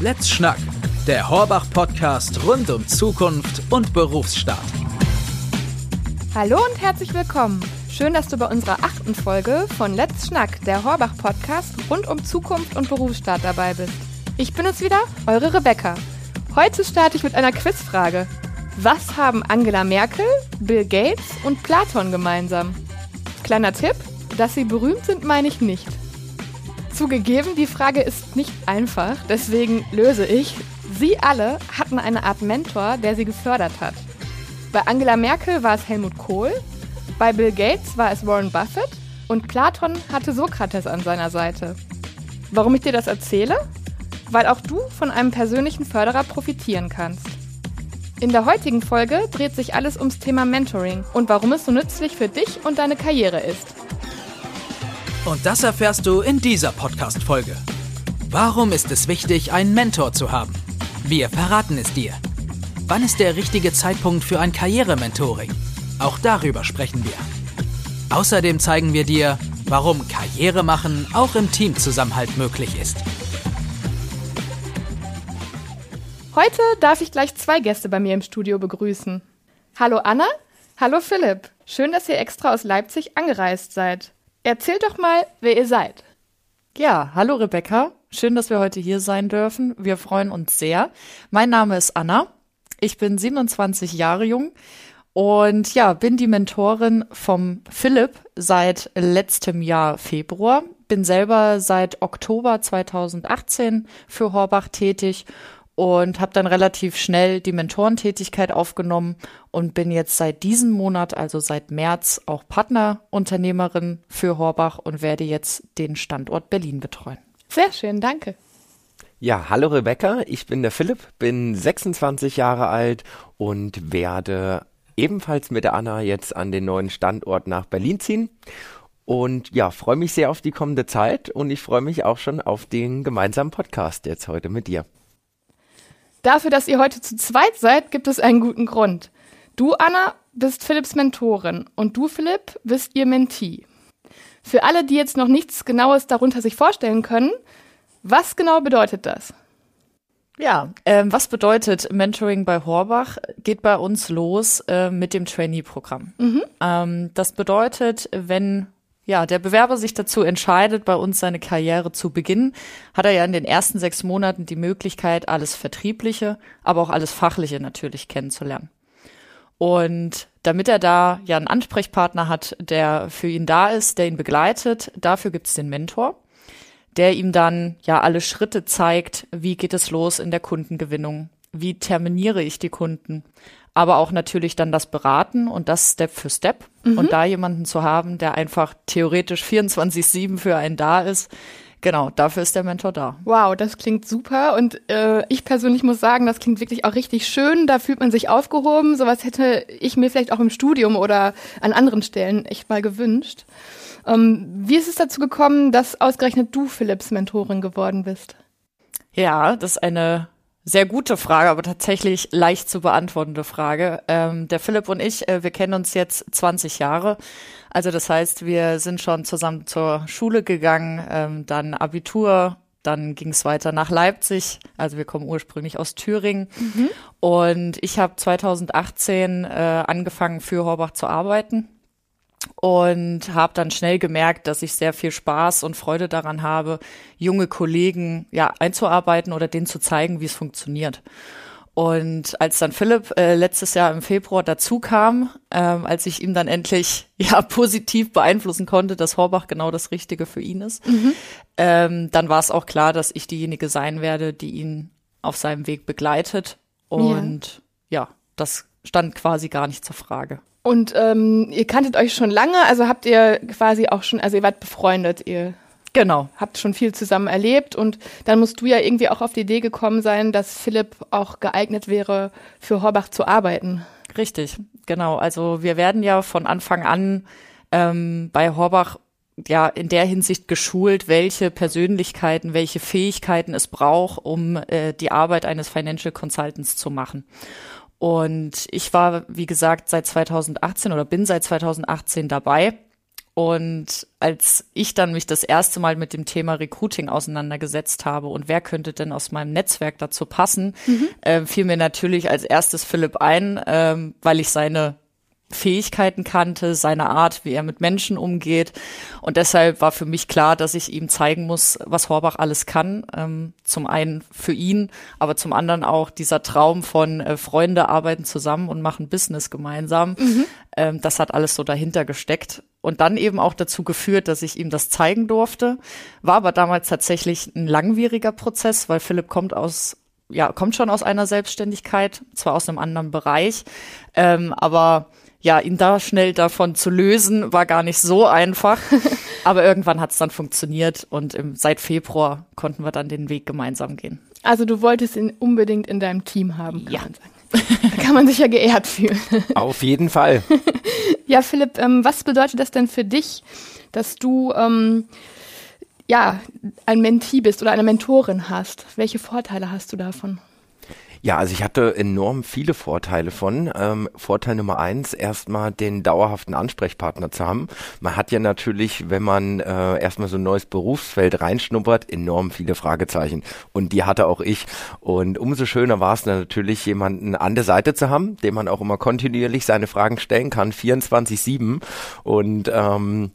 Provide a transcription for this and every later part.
Let's Schnack, der Horbach-Podcast rund um Zukunft und Berufsstart. Hallo und herzlich willkommen. Schön, dass du bei unserer achten Folge von Let's Schnack, der Horbach-Podcast rund um Zukunft und Berufsstart dabei bist. Ich bin es wieder, eure Rebecca. Heute starte ich mit einer Quizfrage. Was haben Angela Merkel, Bill Gates und Platon gemeinsam? Kleiner Tipp, dass sie berühmt sind, meine ich nicht. Zugegeben, die Frage ist nicht einfach, deswegen löse ich. Sie alle hatten eine Art Mentor, der sie gefördert hat. Bei Angela Merkel war es Helmut Kohl, bei Bill Gates war es Warren Buffett und Platon hatte Sokrates an seiner Seite. Warum ich dir das erzähle? Weil auch du von einem persönlichen Förderer profitieren kannst. In der heutigen Folge dreht sich alles ums Thema Mentoring und warum es so nützlich für dich und deine Karriere ist. Und das erfährst du in dieser Podcast-Folge. Warum ist es wichtig, einen Mentor zu haben? Wir verraten es dir. Wann ist der richtige Zeitpunkt für ein Karrierementoring? Auch darüber sprechen wir. Außerdem zeigen wir dir, warum Karriere machen auch im Teamzusammenhalt möglich ist. Heute darf ich gleich zwei Gäste bei mir im Studio begrüßen. Hallo Anna, hallo Philipp. Schön, dass ihr extra aus Leipzig angereist seid. Erzählt doch mal, wer ihr seid. Ja, hallo Rebecca. Schön, dass wir heute hier sein dürfen. Wir freuen uns sehr. Mein Name ist Anna. Ich bin 27 Jahre jung und ja, bin die Mentorin vom Philipp seit letztem Jahr Februar. Bin selber seit Oktober 2018 für Horbach tätig und habe dann relativ schnell die Mentorentätigkeit aufgenommen und bin jetzt seit diesem Monat, also seit März, auch Partnerunternehmerin für Horbach und werde jetzt den Standort Berlin betreuen. Sehr schön, danke. Ja, hallo Rebecca, ich bin der Philipp, bin 26 Jahre alt und werde ebenfalls mit der Anna jetzt an den neuen Standort nach Berlin ziehen. Und ja, freue mich sehr auf die kommende Zeit und ich freue mich auch schon auf den gemeinsamen Podcast jetzt heute mit dir. Dafür, dass ihr heute zu zweit seid, gibt es einen guten Grund. Du, Anna, bist Philipps Mentorin und du, Philipp, bist ihr Mentee. Für alle, die jetzt noch nichts Genaues darunter sich vorstellen können, was genau bedeutet das? Ja, ähm, was bedeutet Mentoring bei Horbach? Geht bei uns los äh, mit dem Trainee-Programm. Mhm. Ähm, das bedeutet, wenn ja, der Bewerber sich dazu entscheidet, bei uns seine Karriere zu beginnen, hat er ja in den ersten sechs Monaten die Möglichkeit, alles Vertriebliche, aber auch alles Fachliche natürlich kennenzulernen. Und damit er da ja einen Ansprechpartner hat, der für ihn da ist, der ihn begleitet, dafür gibt's den Mentor, der ihm dann ja alle Schritte zeigt, wie geht es los in der Kundengewinnung, wie terminiere ich die Kunden, aber auch natürlich dann das Beraten und das Step für Step. Mhm. Und da jemanden zu haben, der einfach theoretisch 24-7 für einen da ist, Genau, dafür ist der Mentor da. Wow, das klingt super. Und äh, ich persönlich muss sagen, das klingt wirklich auch richtig schön. Da fühlt man sich aufgehoben. Sowas hätte ich mir vielleicht auch im Studium oder an anderen Stellen echt mal gewünscht. Ähm, wie ist es dazu gekommen, dass ausgerechnet du Philipps Mentorin geworden bist? Ja, das ist eine sehr gute Frage, aber tatsächlich leicht zu beantwortende Frage. Ähm, der Philipp und ich, äh, wir kennen uns jetzt 20 Jahre. Also das heißt, wir sind schon zusammen zur Schule gegangen, ähm, dann Abitur, dann ging es weiter nach Leipzig. Also wir kommen ursprünglich aus Thüringen. Mhm. Und ich habe 2018 äh, angefangen für Horbach zu arbeiten und habe dann schnell gemerkt, dass ich sehr viel Spaß und Freude daran habe, junge Kollegen ja einzuarbeiten oder denen zu zeigen, wie es funktioniert. Und als dann Philipp äh, letztes Jahr im Februar dazu kam, ähm, als ich ihm dann endlich ja positiv beeinflussen konnte, dass Horbach genau das Richtige für ihn ist, mhm. ähm, dann war es auch klar, dass ich diejenige sein werde, die ihn auf seinem Weg begleitet. Und ja, ja das stand quasi gar nicht zur Frage. Und ähm, ihr kanntet euch schon lange, also habt ihr quasi auch schon, also ihr wart befreundet, ihr genau habt schon viel zusammen erlebt und dann musst du ja irgendwie auch auf die Idee gekommen sein, dass Philipp auch geeignet wäre, für Horbach zu arbeiten. Richtig, genau. Also wir werden ja von Anfang an ähm, bei Horbach ja in der Hinsicht geschult, welche Persönlichkeiten, welche Fähigkeiten es braucht, um äh, die Arbeit eines Financial Consultants zu machen. Und ich war, wie gesagt, seit 2018 oder bin seit 2018 dabei. Und als ich dann mich das erste Mal mit dem Thema Recruiting auseinandergesetzt habe und wer könnte denn aus meinem Netzwerk dazu passen, mhm. äh, fiel mir natürlich als erstes Philipp ein, ähm, weil ich seine Fähigkeiten kannte, seine Art, wie er mit Menschen umgeht. Und deshalb war für mich klar, dass ich ihm zeigen muss, was Horbach alles kann. Ähm, zum einen für ihn, aber zum anderen auch dieser Traum von äh, Freunde arbeiten zusammen und machen Business gemeinsam. Mhm. Ähm, das hat alles so dahinter gesteckt. Und dann eben auch dazu geführt, dass ich ihm das zeigen durfte. War aber damals tatsächlich ein langwieriger Prozess, weil Philipp kommt aus ja, kommt schon aus einer Selbstständigkeit, zwar aus einem anderen Bereich, ähm, aber ja, ihn da schnell davon zu lösen, war gar nicht so einfach. Aber irgendwann hat es dann funktioniert und im, seit Februar konnten wir dann den Weg gemeinsam gehen. Also du wolltest ihn unbedingt in deinem Team haben, kann ja. man sagen. Da kann man sich ja geehrt fühlen. Auf jeden Fall. ja, Philipp, ähm, was bedeutet das denn für dich, dass du ähm, ja ein Mentee bist oder eine Mentorin hast? Welche Vorteile hast du davon? Ja, also ich hatte enorm viele Vorteile von. Ähm, Vorteil Nummer eins, erstmal den dauerhaften Ansprechpartner zu haben. Man hat ja natürlich, wenn man äh, erstmal so ein neues Berufsfeld reinschnuppert, enorm viele Fragezeichen. Und die hatte auch ich. Und umso schöner war es natürlich, jemanden an der Seite zu haben, dem man auch immer kontinuierlich seine Fragen stellen kann, 24-7. Und ähm,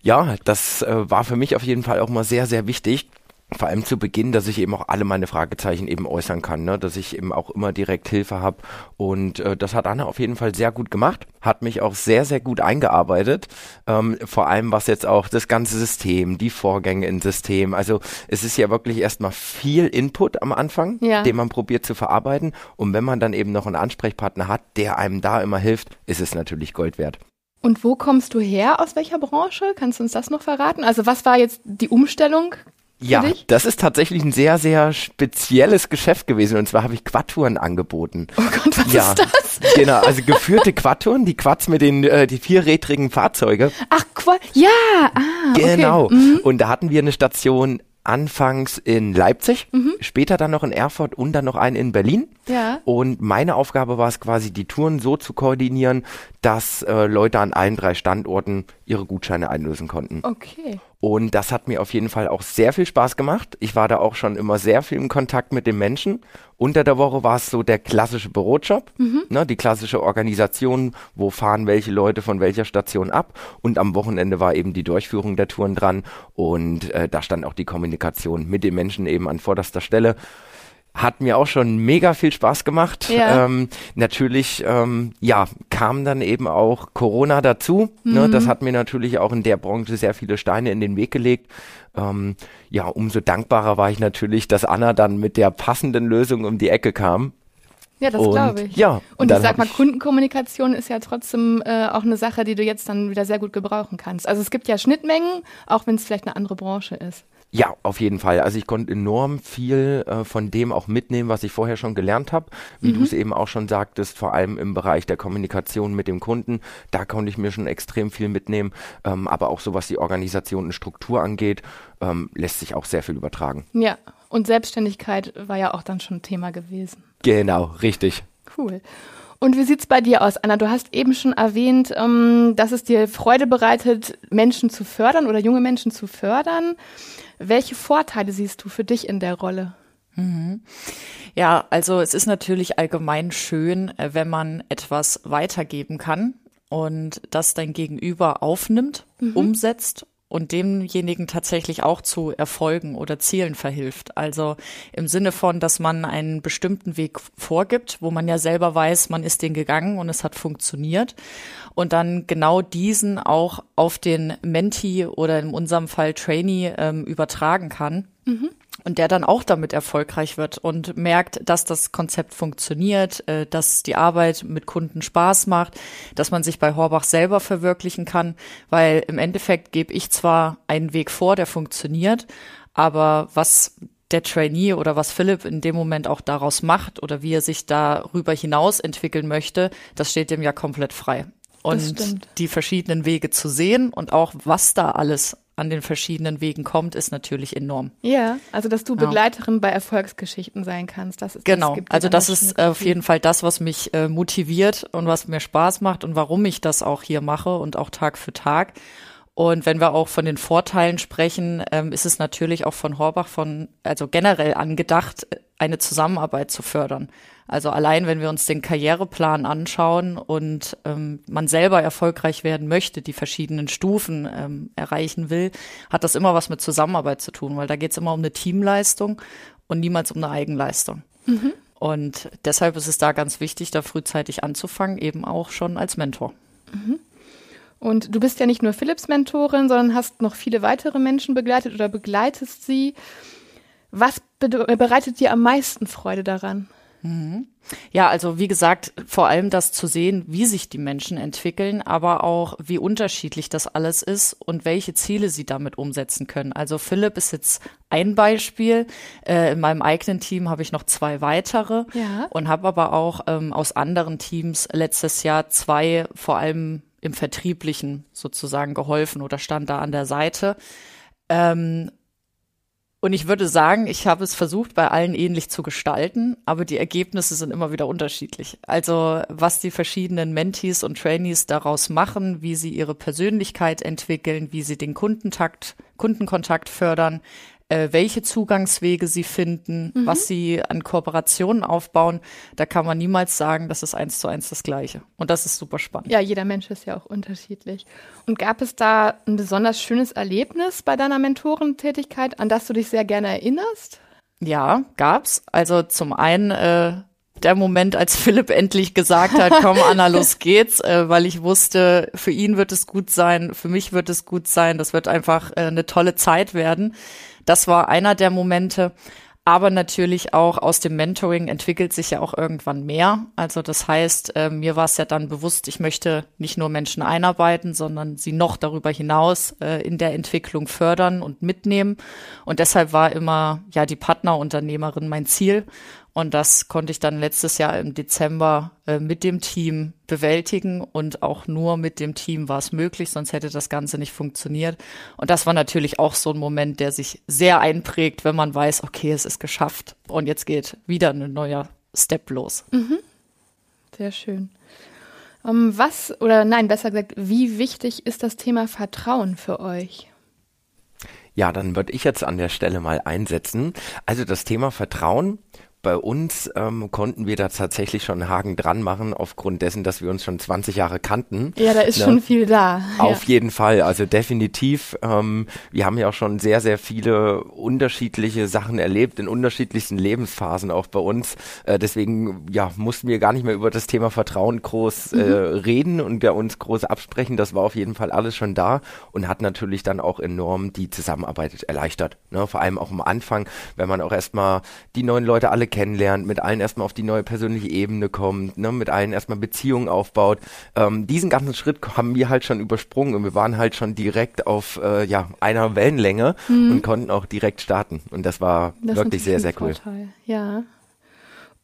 ja, das äh, war für mich auf jeden Fall auch mal sehr, sehr wichtig vor allem zu Beginn, dass ich eben auch alle meine Fragezeichen eben äußern kann, ne? dass ich eben auch immer direkt Hilfe habe. Und äh, das hat Anna auf jeden Fall sehr gut gemacht, hat mich auch sehr, sehr gut eingearbeitet. Ähm, vor allem was jetzt auch das ganze System, die Vorgänge im System. Also es ist ja wirklich erstmal viel Input am Anfang, ja. den man probiert zu verarbeiten. Und wenn man dann eben noch einen Ansprechpartner hat, der einem da immer hilft, ist es natürlich Gold wert. Und wo kommst du her? Aus welcher Branche? Kannst du uns das noch verraten? Also was war jetzt die Umstellung ja, das ist tatsächlich ein sehr, sehr spezielles Geschäft gewesen. Und zwar habe ich Quadtouren angeboten. Oh Gott, was ja, ist das? Genau, also geführte Quadtouren, die Quads mit den äh, die vierrädrigen Fahrzeuge. Ach, Quad, ja, ah, Genau. Okay. Mhm. Und da hatten wir eine Station anfangs in Leipzig, mhm. später dann noch in Erfurt und dann noch einen in Berlin. Ja. Und meine Aufgabe war es quasi, die Touren so zu koordinieren, dass äh, Leute an allen drei Standorten ihre Gutscheine einlösen konnten. Okay. Und das hat mir auf jeden Fall auch sehr viel Spaß gemacht. Ich war da auch schon immer sehr viel im Kontakt mit den Menschen. Unter der Woche war es so der klassische Bürojob, mhm. ne, die klassische Organisation, wo fahren welche Leute von welcher Station ab. Und am Wochenende war eben die Durchführung der Touren dran. Und äh, da stand auch die Kommunikation mit den Menschen eben an vorderster Stelle hat mir auch schon mega viel Spaß gemacht. Ja. Ähm, natürlich, ähm, ja, kam dann eben auch Corona dazu. Ne? Mhm. Ne? Das hat mir natürlich auch in der Branche sehr viele Steine in den Weg gelegt. Ähm, ja, umso dankbarer war ich natürlich, dass Anna dann mit der passenden Lösung um die Ecke kam. Ja, das glaube ich. Ja, und ich sag mal, Kundenkommunikation ist ja trotzdem äh, auch eine Sache, die du jetzt dann wieder sehr gut gebrauchen kannst. Also es gibt ja Schnittmengen, auch wenn es vielleicht eine andere Branche ist. Ja, auf jeden Fall. Also ich konnte enorm viel äh, von dem auch mitnehmen, was ich vorher schon gelernt habe. Wie mhm. du es eben auch schon sagtest, vor allem im Bereich der Kommunikation mit dem Kunden, da konnte ich mir schon extrem viel mitnehmen. Ähm, aber auch so was die Organisation und Struktur angeht, ähm, lässt sich auch sehr viel übertragen. Ja, und Selbstständigkeit war ja auch dann schon Thema gewesen. Genau, richtig. Cool. Und wie sieht's bei dir aus, Anna? Du hast eben schon erwähnt, ähm, dass es dir Freude bereitet, Menschen zu fördern oder junge Menschen zu fördern. Welche Vorteile siehst du für dich in der Rolle? Mhm. Ja, also es ist natürlich allgemein schön, äh, wenn man etwas weitergeben kann und das dein Gegenüber aufnimmt, mhm. umsetzt und demjenigen tatsächlich auch zu Erfolgen oder Zielen verhilft. Also im Sinne von, dass man einen bestimmten Weg vorgibt, wo man ja selber weiß, man ist den gegangen und es hat funktioniert. Und dann genau diesen auch auf den Menti oder in unserem Fall Trainee ähm, übertragen kann. Mhm und der dann auch damit erfolgreich wird und merkt, dass das Konzept funktioniert, äh, dass die Arbeit mit Kunden Spaß macht, dass man sich bei Horbach selber verwirklichen kann, weil im Endeffekt gebe ich zwar einen Weg vor, der funktioniert, aber was der Trainee oder was Philipp in dem Moment auch daraus macht oder wie er sich darüber hinaus entwickeln möchte, das steht dem ja komplett frei. Und die verschiedenen Wege zu sehen und auch was da alles an den verschiedenen Wegen kommt, ist natürlich enorm. Ja, also dass du Begleiterin ja. bei Erfolgsgeschichten sein kannst. Das ist, genau, das also das ist auf jeden Fall das, was mich äh, motiviert und was mir Spaß macht und warum ich das auch hier mache und auch Tag für Tag. Und wenn wir auch von den Vorteilen sprechen, ähm, ist es natürlich auch von Horbach von, also generell angedacht, eine Zusammenarbeit zu fördern. Also allein, wenn wir uns den Karriereplan anschauen und ähm, man selber erfolgreich werden möchte, die verschiedenen Stufen ähm, erreichen will, hat das immer was mit Zusammenarbeit zu tun, weil da geht es immer um eine Teamleistung und niemals um eine Eigenleistung. Mhm. Und deshalb ist es da ganz wichtig, da frühzeitig anzufangen, eben auch schon als Mentor. Mhm. Und du bist ja nicht nur Philips Mentorin, sondern hast noch viele weitere Menschen begleitet oder begleitest sie. Was bereitet dir am meisten Freude daran? Mhm. Ja, also wie gesagt, vor allem das zu sehen, wie sich die Menschen entwickeln, aber auch wie unterschiedlich das alles ist und welche Ziele sie damit umsetzen können. Also Philipp ist jetzt ein Beispiel. Äh, in meinem eigenen Team habe ich noch zwei weitere ja. und habe aber auch ähm, aus anderen Teams letztes Jahr zwei vor allem im Vertrieblichen sozusagen geholfen oder stand da an der Seite. Ähm, und ich würde sagen, ich habe es versucht, bei allen ähnlich zu gestalten, aber die Ergebnisse sind immer wieder unterschiedlich. Also was die verschiedenen Mentees und Trainees daraus machen, wie sie ihre Persönlichkeit entwickeln, wie sie den Kundentakt, Kundenkontakt fördern, äh, welche Zugangswege sie finden, mhm. was sie an Kooperationen aufbauen, da kann man niemals sagen, das ist eins zu eins das Gleiche. Und das ist super spannend. Ja, jeder Mensch ist ja auch unterschiedlich. Und gab es da ein besonders schönes Erlebnis bei deiner Mentorentätigkeit, an das du dich sehr gerne erinnerst? Ja, gab's. Also zum einen äh, der Moment, als Philipp endlich gesagt hat, komm Anna, los geht's, äh, weil ich wusste, für ihn wird es gut sein, für mich wird es gut sein, das wird einfach äh, eine tolle Zeit werden. Das war einer der Momente. Aber natürlich auch aus dem Mentoring entwickelt sich ja auch irgendwann mehr. Also das heißt, äh, mir war es ja dann bewusst, ich möchte nicht nur Menschen einarbeiten, sondern sie noch darüber hinaus äh, in der Entwicklung fördern und mitnehmen. Und deshalb war immer ja die Partnerunternehmerin mein Ziel. Und das konnte ich dann letztes Jahr im Dezember äh, mit dem Team bewältigen. Und auch nur mit dem Team war es möglich, sonst hätte das Ganze nicht funktioniert. Und das war natürlich auch so ein Moment, der sich sehr einprägt, wenn man weiß, okay, es ist geschafft. Und jetzt geht wieder ein neuer Step los. Mhm. Sehr schön. Um, ähm, was, oder nein, besser gesagt, wie wichtig ist das Thema Vertrauen für euch? Ja, dann würde ich jetzt an der Stelle mal einsetzen. Also das Thema Vertrauen bei uns ähm, konnten wir da tatsächlich schon einen Haken dran machen, aufgrund dessen, dass wir uns schon 20 Jahre kannten. Ja, da ist ne? schon viel da. Auf ja. jeden Fall, also definitiv. Ähm, wir haben ja auch schon sehr, sehr viele unterschiedliche Sachen erlebt, in unterschiedlichsten Lebensphasen auch bei uns. Äh, deswegen ja, mussten wir gar nicht mehr über das Thema Vertrauen groß äh, mhm. reden und ja, uns groß absprechen. Das war auf jeden Fall alles schon da und hat natürlich dann auch enorm die Zusammenarbeit erleichtert. Ne? Vor allem auch am Anfang, wenn man auch erstmal die neuen Leute alle kennenlernt, mit allen erstmal auf die neue persönliche Ebene kommt, ne, mit allen erstmal Beziehungen aufbaut. Ähm, diesen ganzen Schritt haben wir halt schon übersprungen und wir waren halt schon direkt auf äh, ja, einer Wellenlänge mhm. und konnten auch direkt starten. Und das war das wirklich sehr, sehr cool. Vorteil. Ja.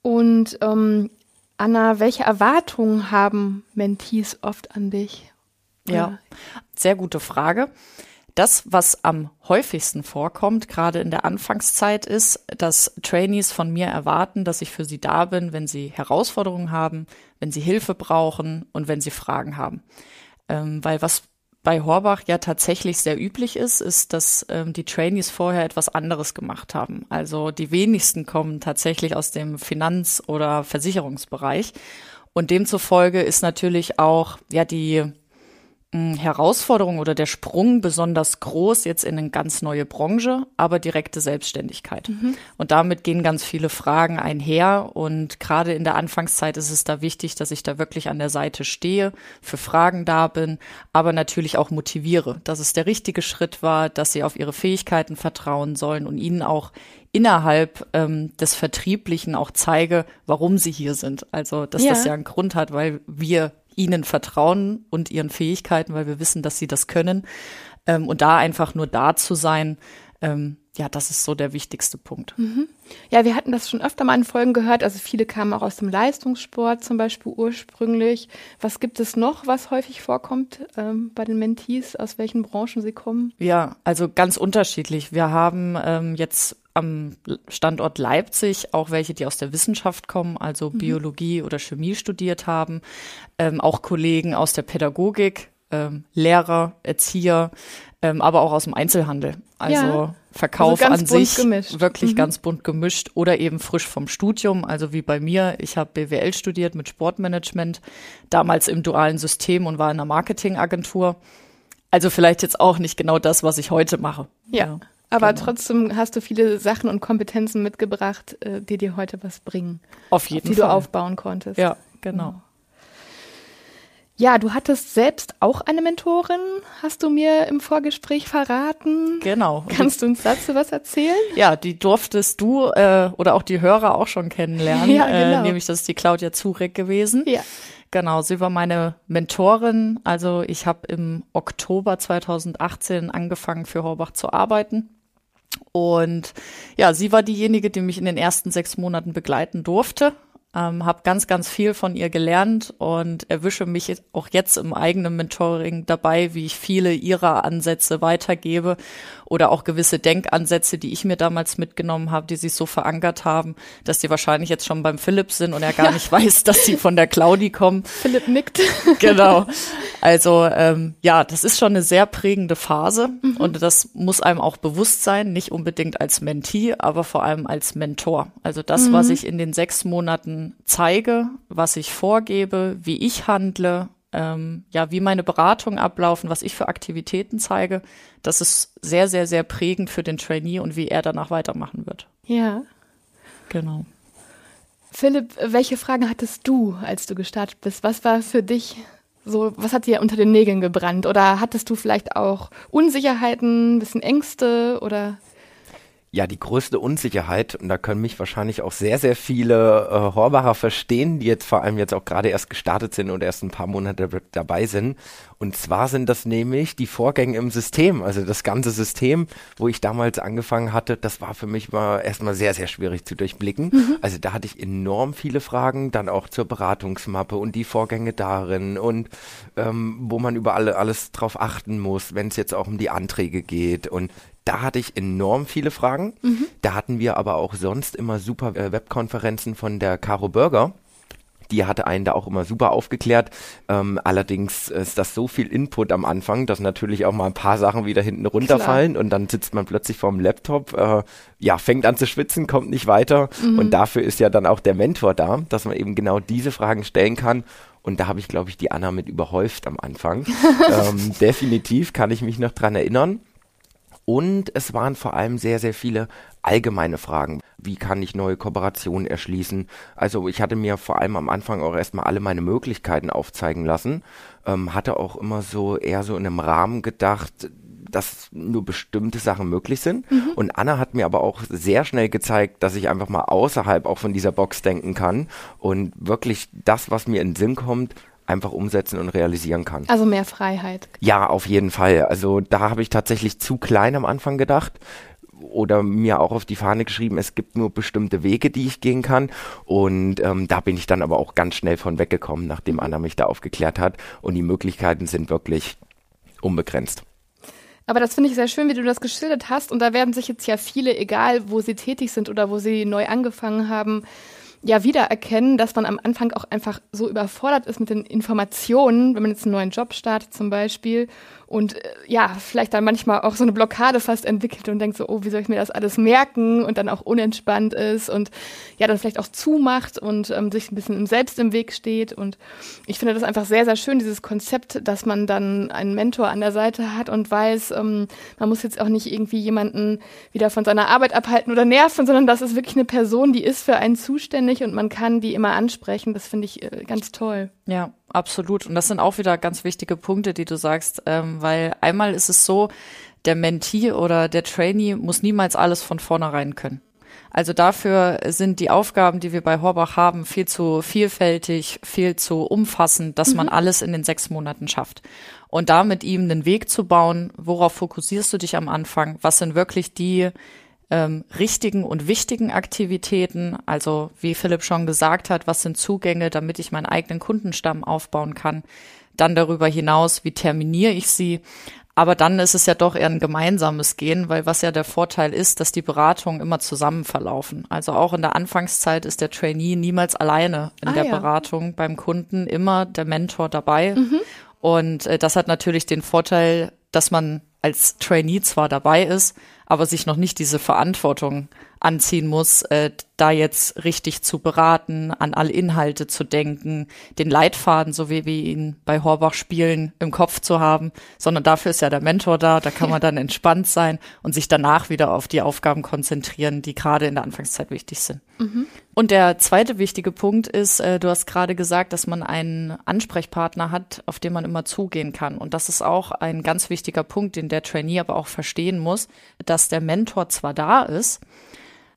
Und ähm, Anna, welche Erwartungen haben Mentees oft an dich? Ja, ja. sehr gute Frage. Das, was am häufigsten vorkommt, gerade in der Anfangszeit, ist, dass Trainees von mir erwarten, dass ich für sie da bin, wenn sie Herausforderungen haben, wenn sie Hilfe brauchen und wenn sie Fragen haben. Ähm, weil was bei Horbach ja tatsächlich sehr üblich ist, ist, dass ähm, die Trainees vorher etwas anderes gemacht haben. Also die wenigsten kommen tatsächlich aus dem Finanz- oder Versicherungsbereich. Und demzufolge ist natürlich auch ja die Herausforderung oder der Sprung besonders groß jetzt in eine ganz neue Branche, aber direkte Selbstständigkeit. Mhm. Und damit gehen ganz viele Fragen einher. Und gerade in der Anfangszeit ist es da wichtig, dass ich da wirklich an der Seite stehe, für Fragen da bin, aber natürlich auch motiviere, dass es der richtige Schritt war, dass sie auf ihre Fähigkeiten vertrauen sollen und ihnen auch innerhalb ähm, des Vertrieblichen auch zeige, warum sie hier sind. Also, dass ja. das ja einen Grund hat, weil wir ihnen vertrauen und ihren Fähigkeiten, weil wir wissen, dass sie das können. Ähm, und da einfach nur da zu sein, ähm, ja, das ist so der wichtigste Punkt. Mhm. Ja, wir hatten das schon öfter mal in Folgen gehört. Also viele kamen auch aus dem Leistungssport zum Beispiel ursprünglich. Was gibt es noch, was häufig vorkommt ähm, bei den Mentees, aus welchen Branchen sie kommen? Ja, also ganz unterschiedlich. Wir haben ähm, jetzt am Standort Leipzig auch welche, die aus der Wissenschaft kommen, also mhm. Biologie oder Chemie studiert haben, ähm, auch Kollegen aus der Pädagogik, ähm, Lehrer, Erzieher, ähm, aber auch aus dem Einzelhandel. Also Ja. Verkauf Also an sich gemischt. wirklich Mhm. ganz bunt gemischt oder eben frisch vom Studium, also wie bei mir. Ich habe BWL studiert mit Sportmanagement, damals im dualen System und war in einer Marketingagentur. Also vielleicht jetzt auch nicht genau das, was ich heute mache. Ja. Aber genau. trotzdem hast du viele Sachen und Kompetenzen mitgebracht, äh, die dir heute was bringen, Auf auf jeden die Fall. du aufbauen konntest. Ja, genau. Ja, du hattest selbst auch eine Mentorin, hast du mir im Vorgespräch verraten. Genau. Kannst du uns dazu was erzählen? Ja, die durftest du äh, oder auch die Hörer auch schon kennenlernen. Ja, genau. äh, nämlich das ist die Claudia Zurek gewesen. Ja. Genau, sie war meine Mentorin. Also ich habe im Oktober 2018 angefangen für Horbach zu arbeiten. Und ja, sie war diejenige, die mich in den ersten sechs Monaten begleiten durfte. Ähm, habe ganz, ganz viel von ihr gelernt und erwische mich auch jetzt im eigenen Mentoring dabei, wie ich viele ihrer Ansätze weitergebe oder auch gewisse Denkansätze, die ich mir damals mitgenommen habe, die sich so verankert haben, dass die wahrscheinlich jetzt schon beim Philipp sind und er gar nicht weiß, dass sie von der Claudi kommen. Philipp nickt. Genau. Also ähm, ja, das ist schon eine sehr prägende Phase und das muss einem auch bewusst sein, nicht unbedingt als Mentee, aber vor allem als Mentor. Also das, was ich in den sechs Monaten zeige, was ich vorgebe, wie ich handle, ähm, ja, wie meine Beratungen ablaufen, was ich für Aktivitäten zeige, das ist sehr, sehr, sehr prägend für den Trainee und wie er danach weitermachen wird. Ja. Genau. Philipp, welche Fragen hattest du, als du gestartet bist? Was war für dich so, was hat dir unter den Nägeln gebrannt? Oder hattest du vielleicht auch Unsicherheiten, ein bisschen Ängste oder? Ja, die größte Unsicherheit, und da können mich wahrscheinlich auch sehr, sehr viele äh, Horbacher verstehen, die jetzt vor allem jetzt auch gerade erst gestartet sind und erst ein paar Monate dabei sind. Und zwar sind das nämlich die Vorgänge im System. Also das ganze System, wo ich damals angefangen hatte, das war für mich mal erstmal sehr, sehr schwierig zu durchblicken. Also da hatte ich enorm viele Fragen, dann auch zur Beratungsmappe und die Vorgänge darin und ähm, wo man überall alles drauf achten muss, wenn es jetzt auch um die Anträge geht. Und da hatte ich enorm viele Fragen. Da hatten wir aber auch sonst immer super äh, Webkonferenzen von der Caro Burger. Die hatte einen da auch immer super aufgeklärt. Ähm, allerdings ist das so viel Input am Anfang, dass natürlich auch mal ein paar Sachen wieder hinten runterfallen und dann sitzt man plötzlich vorm Laptop, äh, ja, fängt an zu schwitzen, kommt nicht weiter. Und dafür ist ja dann auch der Mentor da, dass man eben genau diese Fragen stellen kann. Und da habe ich, glaube ich, die Anna mit überhäuft am Anfang. ähm, definitiv kann ich mich noch dran erinnern. Und es waren vor allem sehr, sehr viele allgemeine Fragen. Wie kann ich neue Kooperationen erschließen? Also ich hatte mir vor allem am Anfang auch erstmal alle meine Möglichkeiten aufzeigen lassen. Ähm, hatte auch immer so eher so in einem Rahmen gedacht, dass nur bestimmte Sachen möglich sind. Und Anna hat mir aber auch sehr schnell gezeigt, dass ich einfach mal außerhalb auch von dieser Box denken kann und wirklich das, was mir in den Sinn kommt, einfach umsetzen und realisieren kann. Also mehr Freiheit. Ja, auf jeden Fall. Also da habe ich tatsächlich zu klein am Anfang gedacht oder mir auch auf die Fahne geschrieben, es gibt nur bestimmte Wege, die ich gehen kann. Und ähm, da bin ich dann aber auch ganz schnell von weggekommen, nachdem Anna mich da aufgeklärt hat. Und die Möglichkeiten sind wirklich unbegrenzt. Aber das finde ich sehr schön, wie du das geschildert hast. Und da werden sich jetzt ja viele, egal wo sie tätig sind oder wo sie neu angefangen haben, ja wiedererkennen, dass man am Anfang auch einfach so überfordert ist mit den Informationen, wenn man jetzt einen neuen Job startet zum Beispiel und äh, ja, vielleicht dann manchmal auch so eine Blockade fast entwickelt und denkt so, oh, wie soll ich mir das alles merken? Und dann auch unentspannt ist und ja, dann vielleicht auch zumacht und ähm, sich ein bisschen selbst im Weg steht. Und ich finde das einfach sehr, sehr schön, dieses Konzept, dass man dann einen Mentor an der Seite hat und weiß, ähm, man muss jetzt auch nicht irgendwie jemanden wieder von seiner Arbeit abhalten oder nerven, sondern das ist wirklich eine Person, die ist für einen zuständig und man kann die immer ansprechen. Das finde ich äh, ganz toll. Ja, absolut. Und das sind auch wieder ganz wichtige Punkte, die du sagst, ähm, weil einmal ist es so, der Mentee oder der Trainee muss niemals alles von vornherein können. Also dafür sind die Aufgaben, die wir bei Horbach haben, viel zu vielfältig, viel zu umfassend, dass man alles in den sechs Monaten schafft. Und da mit ihm einen Weg zu bauen, worauf fokussierst du dich am Anfang? Was sind wirklich die ähm, richtigen und wichtigen Aktivitäten. Also wie Philipp schon gesagt hat, was sind Zugänge, damit ich meinen eigenen Kundenstamm aufbauen kann. Dann darüber hinaus, wie terminiere ich sie. Aber dann ist es ja doch eher ein gemeinsames Gehen, weil was ja der Vorteil ist, dass die Beratungen immer zusammen verlaufen. Also auch in der Anfangszeit ist der Trainee niemals alleine in Ah, der ja. Beratung beim Kunden, immer der Mentor dabei. Und äh, das hat natürlich den Vorteil, dass man als Trainee zwar dabei ist, aber sich noch nicht diese Verantwortung anziehen muss, äh, da jetzt richtig zu beraten, an alle Inhalte zu denken, den Leitfaden, so wie wir ihn bei Horbach spielen, im Kopf zu haben, sondern dafür ist ja der Mentor da, da kann man dann entspannt sein und sich danach wieder auf die Aufgaben konzentrieren, die gerade in der Anfangszeit wichtig sind. Mhm. Und der zweite wichtige Punkt ist, äh, du hast gerade gesagt, dass man einen Ansprechpartner hat, auf den man immer zugehen kann. Und das ist auch ein ganz wichtiger Punkt, den der Trainee aber auch verstehen muss, dass der Mentor zwar da ist,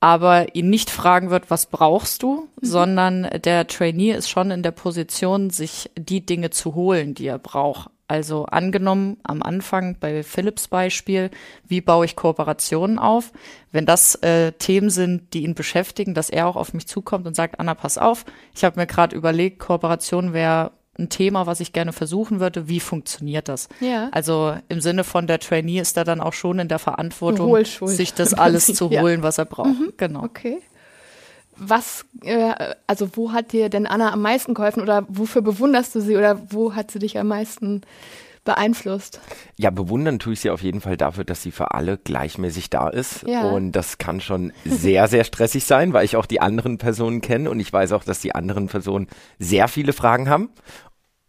aber ihn nicht fragen wird, was brauchst du, mhm. sondern der Trainee ist schon in der Position, sich die Dinge zu holen, die er braucht. Also angenommen am Anfang bei Philips Beispiel, wie baue ich Kooperationen auf? Wenn das äh, Themen sind, die ihn beschäftigen, dass er auch auf mich zukommt und sagt, Anna, pass auf, ich habe mir gerade überlegt, Kooperation wäre ein Thema, was ich gerne versuchen würde. Wie funktioniert das? Ja. Also im Sinne von der Trainee ist er dann auch schon in der Verantwortung, sich das alles zu holen, ja. was er braucht. Mhm. Genau. Okay. Was, äh, also wo hat dir denn Anna am meisten geholfen oder wofür bewunderst du sie oder wo hat sie dich am meisten beeinflusst? Ja, bewundern tue ich sie auf jeden Fall dafür, dass sie für alle gleichmäßig da ist. Ja. Und das kann schon sehr, sehr stressig sein, weil ich auch die anderen Personen kenne und ich weiß auch, dass die anderen Personen sehr viele Fragen haben.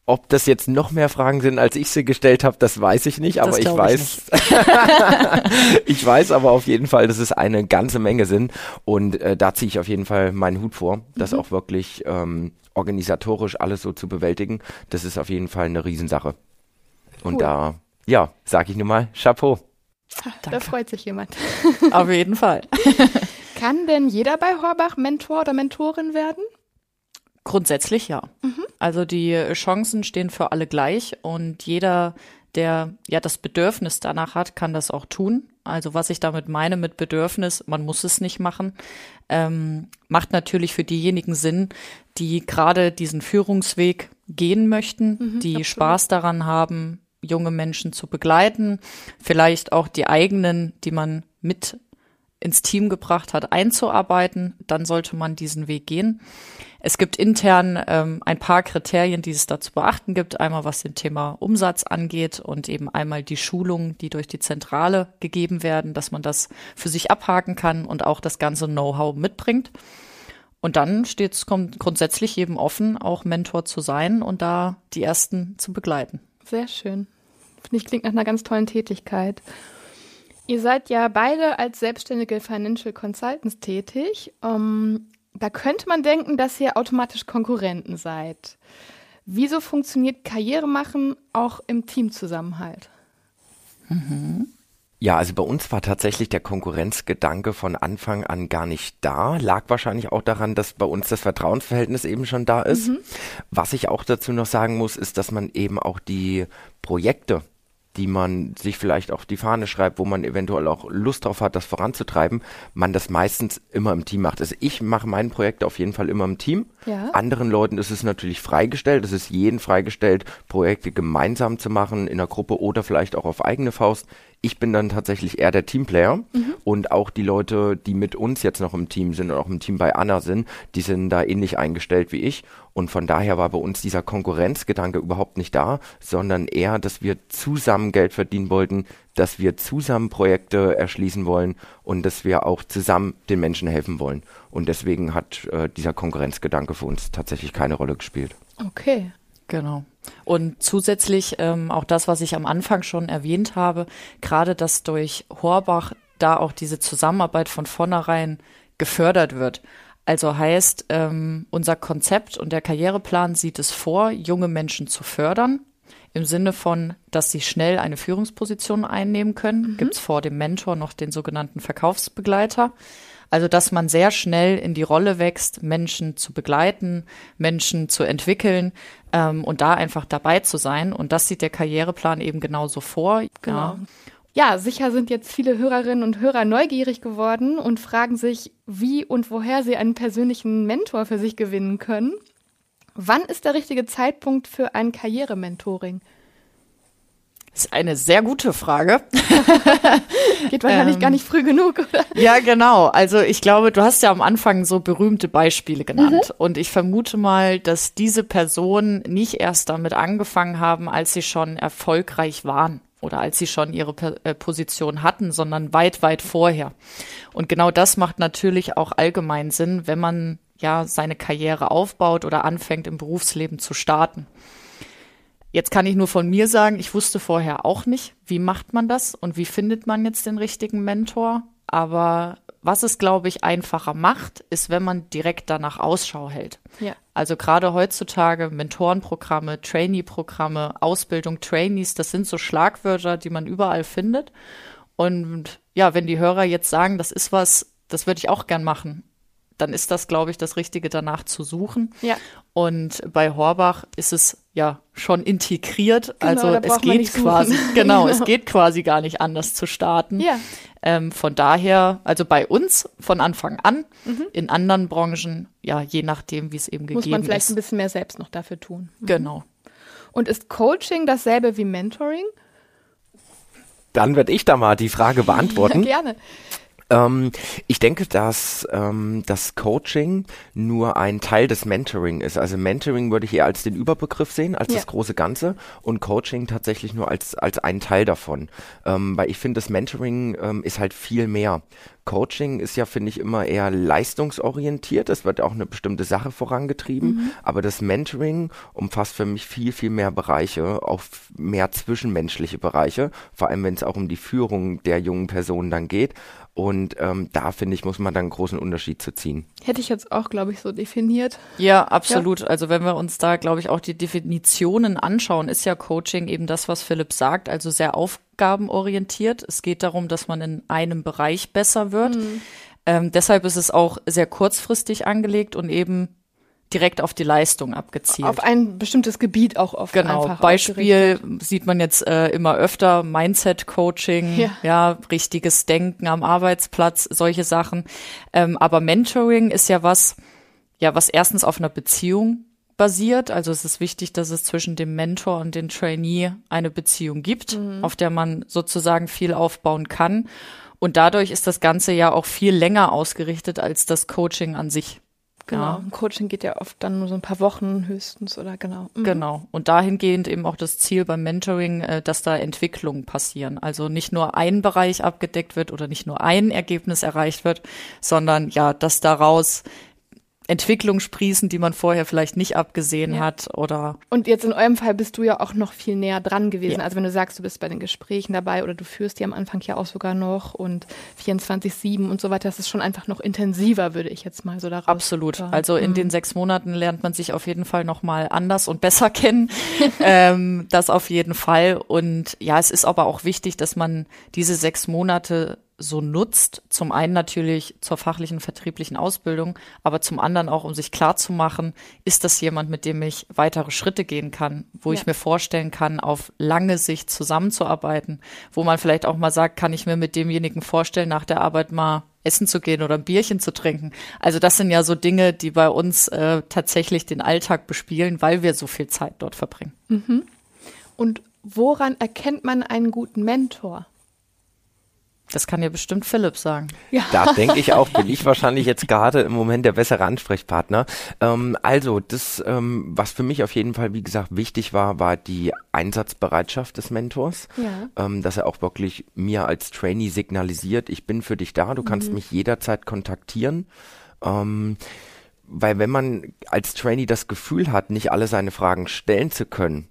Ob das jetzt noch mehr Fragen sind, als ich sie gestellt habe, das weiß ich nicht, aber ich weiß, ich, ich, weiß aber auf jeden Fall, dass es eine ganze Menge sind und äh, da ziehe ich auf jeden Fall meinen Hut vor, das mhm. auch wirklich ähm, organisatorisch alles so zu bewältigen. Das ist auf jeden Fall eine Riesensache. Und cool. da, ja, sage ich nur mal, Chapeau. Da freut sich jemand. auf jeden Fall. Kann denn jeder bei Horbach Mentor oder Mentorin werden? Grundsätzlich ja. Mhm. Also die Chancen stehen für alle gleich und jeder, der ja das Bedürfnis danach hat, kann das auch tun. Also was ich damit meine mit Bedürfnis, man muss es nicht machen, ähm, macht natürlich für diejenigen Sinn, die gerade diesen Führungsweg gehen möchten, mhm, die absolut. Spaß daran haben, junge Menschen zu begleiten, vielleicht auch die eigenen, die man mit ins Team gebracht hat, einzuarbeiten, dann sollte man diesen Weg gehen. Es gibt intern ähm, ein paar Kriterien, die es da zu beachten gibt. Einmal was den Thema Umsatz angeht und eben einmal die Schulungen, die durch die Zentrale gegeben werden, dass man das für sich abhaken kann und auch das ganze Know-how mitbringt. Und dann steht es grundsätzlich jedem offen, auch Mentor zu sein und da die Ersten zu begleiten. Sehr schön. Finde ich, klingt nach einer ganz tollen Tätigkeit. Ihr seid ja beide als selbstständige Financial Consultants tätig. Um, ähm, da könnte man denken, dass ihr automatisch Konkurrenten seid. Wieso funktioniert Karriere machen auch im Teamzusammenhalt? Mhm. Ja, also bei uns war tatsächlich der Konkurrenzgedanke von Anfang an gar nicht da. Lag wahrscheinlich auch daran, dass bei uns das Vertrauensverhältnis eben schon da ist. Mhm. Was ich auch dazu noch sagen muss, ist, dass man eben auch die Projekte die man sich vielleicht auf die Fahne schreibt, wo man eventuell auch Lust drauf hat, das voranzutreiben, man das meistens immer im Team macht. Also ich mache mein Projekt auf jeden Fall immer im Team. Ja. Anderen Leuten ist es natürlich freigestellt. Es ist jeden freigestellt, Projekte gemeinsam zu machen in der Gruppe oder vielleicht auch auf eigene Faust. Ich bin dann tatsächlich eher der Teamplayer mhm. und auch die Leute, die mit uns jetzt noch im Team sind und auch im Team bei Anna sind, die sind da ähnlich eingestellt wie ich und von daher war bei uns dieser Konkurrenzgedanke überhaupt nicht da, sondern eher, dass wir zusammen Geld verdienen wollten, dass wir zusammen Projekte erschließen wollen und dass wir auch zusammen den Menschen helfen wollen. Und deswegen hat äh, dieser Konkurrenzgedanke für uns tatsächlich keine Rolle gespielt. Okay. Genau. Und zusätzlich ähm, auch das, was ich am Anfang schon erwähnt habe, gerade dass durch Horbach da auch diese Zusammenarbeit von vornherein gefördert wird. Also heißt, ähm, unser Konzept und der Karriereplan sieht es vor, junge Menschen zu fördern, im Sinne von, dass sie schnell eine Führungsposition einnehmen können. Mhm. Gibt es vor dem Mentor noch den sogenannten Verkaufsbegleiter. Also, dass man sehr schnell in die Rolle wächst, Menschen zu begleiten, Menschen zu entwickeln ähm, und da einfach dabei zu sein. Und das sieht der Karriereplan eben genauso vor. Genau. Ja. Ja, sicher sind jetzt viele Hörerinnen und Hörer neugierig geworden und fragen sich, wie und woher sie einen persönlichen Mentor für sich gewinnen können. Wann ist der richtige Zeitpunkt für ein Karrierementoring? Ist eine sehr gute Frage. Geht wahrscheinlich Ähm, gar nicht früh genug, oder? Ja, genau. Also ich glaube, du hast ja am Anfang so berühmte Beispiele genannt. Und ich vermute mal, dass diese Personen nicht erst damit angefangen haben, als sie schon erfolgreich waren oder als sie schon ihre äh, Position hatten, sondern weit, weit vorher. Und genau das macht natürlich auch allgemein Sinn, wenn man ja seine Karriere aufbaut oder anfängt im Berufsleben zu starten. Jetzt kann ich nur von mir sagen, ich wusste vorher auch nicht, wie macht man das und wie findet man jetzt den richtigen Mentor. Aber was es, glaube ich, einfacher macht, ist, wenn man direkt danach Ausschau hält. Ja. Also gerade heutzutage Mentorenprogramme, Trainee-Programme, Ausbildung, Trainees, das sind so Schlagwörter, die man überall findet. Und ja, wenn die Hörer jetzt sagen, das ist was, das würde ich auch gern machen, dann ist das, glaube ich, das Richtige danach zu suchen. Ja. Und bei Horbach ist es ja schon integriert. Genau, also da es geht quasi, genau, es Genau. geht quasi gar nicht anders zu starten. Ja. Ähm, von daher, also bei uns von Anfang an, Mhm. in anderen Branchen, ja, je nachdem, wie es eben Muss gegeben man vielleicht ist. ein bisschen mehr selbst noch dafür tun. Genau. Und ist Coaching dasselbe wie Mentoring? Dann werde ich da mal die Frage beantworten. Gerne. Ähm, ich denke, dass ähm, das Coaching nur ein Teil des Mentoring ist. Also Mentoring würde ich eher als den Überbegriff sehen, als Ja. das große Ganze und Coaching tatsächlich nur als, als ein Teil davon. Ähm, weil ich finde, das Mentoring ähm, ist halt viel mehr. Coaching ist ja, finde ich, immer eher leistungsorientiert. Es wird auch eine bestimmte Sache vorangetrieben. Aber das Mentoring umfasst für mich viel, viel mehr Bereiche, auch mehr zwischenmenschliche Bereiche. Vor allem, wenn es auch um die Führung der jungen Personen dann geht. Und ähm, da, finde ich, muss man dann einen großen Unterschied zu ziehen. Hätte ich jetzt auch, glaube ich, so definiert. Ja, absolut. Also wenn wir uns da, glaube ich, auch die Definitionen anschauen, ist ja Coaching eben das, was Philipp sagt, also sehr aufgabenorientiert. Es geht darum, dass man in einem Bereich besser wird. Ähm, deshalb ist es auch sehr kurzfristig angelegt und eben direkt auf die Leistung abgezielt. Auf ein bestimmtes Gebiet auch oft Genau, Beispiel sieht man jetzt äh, immer öfter, Mindset-Coaching, Ja. ja. richtiges Denken am Arbeitsplatz, solche Sachen. Ähm, aber Mentoring ist ja was, ja, was erstens auf einer Beziehung basiert. Also es ist wichtig, dass es zwischen dem Mentor und dem Trainee eine Beziehung gibt, Mhm. auf der man sozusagen viel aufbauen kann. Und dadurch ist das Ganze ja auch viel länger ausgerichtet als das Coaching an sich. Genau. Ja. Ein Coaching geht ja oft dann nur so ein paar Wochen höchstens oder genau. Mhm. Genau. Und dahingehend eben auch das Ziel beim Mentoring, äh, dass da Entwicklungen passieren. Also nicht nur ein Bereich abgedeckt wird oder nicht nur ein Ergebnis erreicht wird, sondern ja, dass daraus Entwicklungen sprießen, die man vorher vielleicht nicht abgesehen Ja. hat oder Und jetzt in eurem Fall bist du ja auch noch viel näher dran gewesen. Ja. Also wenn du sagst, du bist bei den Gesprächen dabei oder du führst die am Anfang ja auch sogar noch und 24-7 und so weiter, das ist schon einfach noch intensiver, würde ich jetzt mal so daraus. Absolut. hören. Also in Mhm. den sechs Monaten lernt man sich auf jeden Fall noch mal anders und besser kennen. ähm, das auf jeden Fall. Und ja, es ist aber auch wichtig, dass man diese sechs Monate so nutzt. Zum einen natürlich zur fachlichen, vertrieblichen Ausbildung, aber zum anderen auch, um sich klar zu machen, ist das jemand, mit dem ich weitere Schritte gehen kann, wo Ja. ich mir vorstellen kann, auf lange Sicht zusammenzuarbeiten, wo man vielleicht auch mal sagt, kann ich mir mit demjenigen vorstellen, nach der Arbeit mal essen zu gehen oder ein Bierchen zu trinken. Also das sind ja so Dinge, die bei uns äh, tatsächlich den Alltag bespielen, weil wir so viel Zeit dort verbringen. Und woran erkennt man einen guten Mentor? Das kann ja bestimmt Philipp sagen. Ja. Da denke ich auch, bin ich wahrscheinlich jetzt gerade im Moment der bessere Ansprechpartner. Ähm, also, das, ähm, was für mich auf jeden Fall, wie gesagt, wichtig war, war die Einsatzbereitschaft des Mentors. Ja. Ähm, dass er auch wirklich mir als Trainee signalisiert, ich bin für dich da, du kannst mich jederzeit kontaktieren. Ähm, weil wenn man als Trainee das Gefühl hat, nicht alle seine Fragen stellen zu können,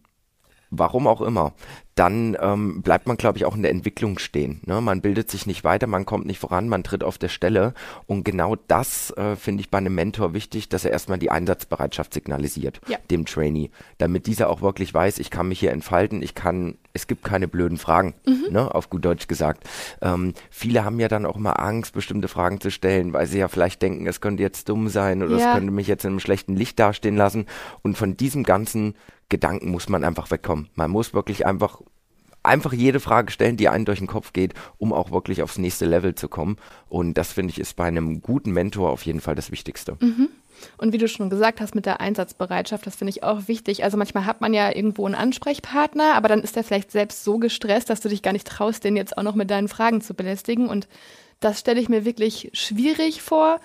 warum auch immer, dann ähm, bleibt man, glaube ich, auch in der Entwicklung stehen. Ne? Man bildet sich nicht weiter, man kommt nicht voran, man tritt auf der Stelle. Und genau das äh, finde ich bei einem Mentor wichtig, dass er erstmal die Einsatzbereitschaft signalisiert, Ja. dem Trainee, damit dieser auch wirklich weiß, ich kann mich hier entfalten, ich kann, es gibt keine blöden Fragen, ne? auf gut Deutsch gesagt. Ähm, viele haben ja dann auch immer Angst, bestimmte Fragen zu stellen, weil sie ja vielleicht denken, es könnte jetzt dumm sein oder Ja. es könnte mich jetzt in einem schlechten Licht dastehen lassen. Und von diesem ganzen Gedanken muss man einfach wegkommen. Man muss wirklich einfach einfach jede Frage stellen, die einem durch den Kopf geht, um auch wirklich aufs nächste Level zu kommen. Und das finde ich ist bei einem guten Mentor auf jeden Fall das Wichtigste. Und wie du schon gesagt hast mit der Einsatzbereitschaft, das finde ich auch wichtig. Also manchmal hat man ja irgendwo einen Ansprechpartner, aber dann ist er vielleicht selbst so gestresst, dass du dich gar nicht traust, den jetzt auch noch mit deinen Fragen zu belästigen. Und das stelle ich mir wirklich schwierig vor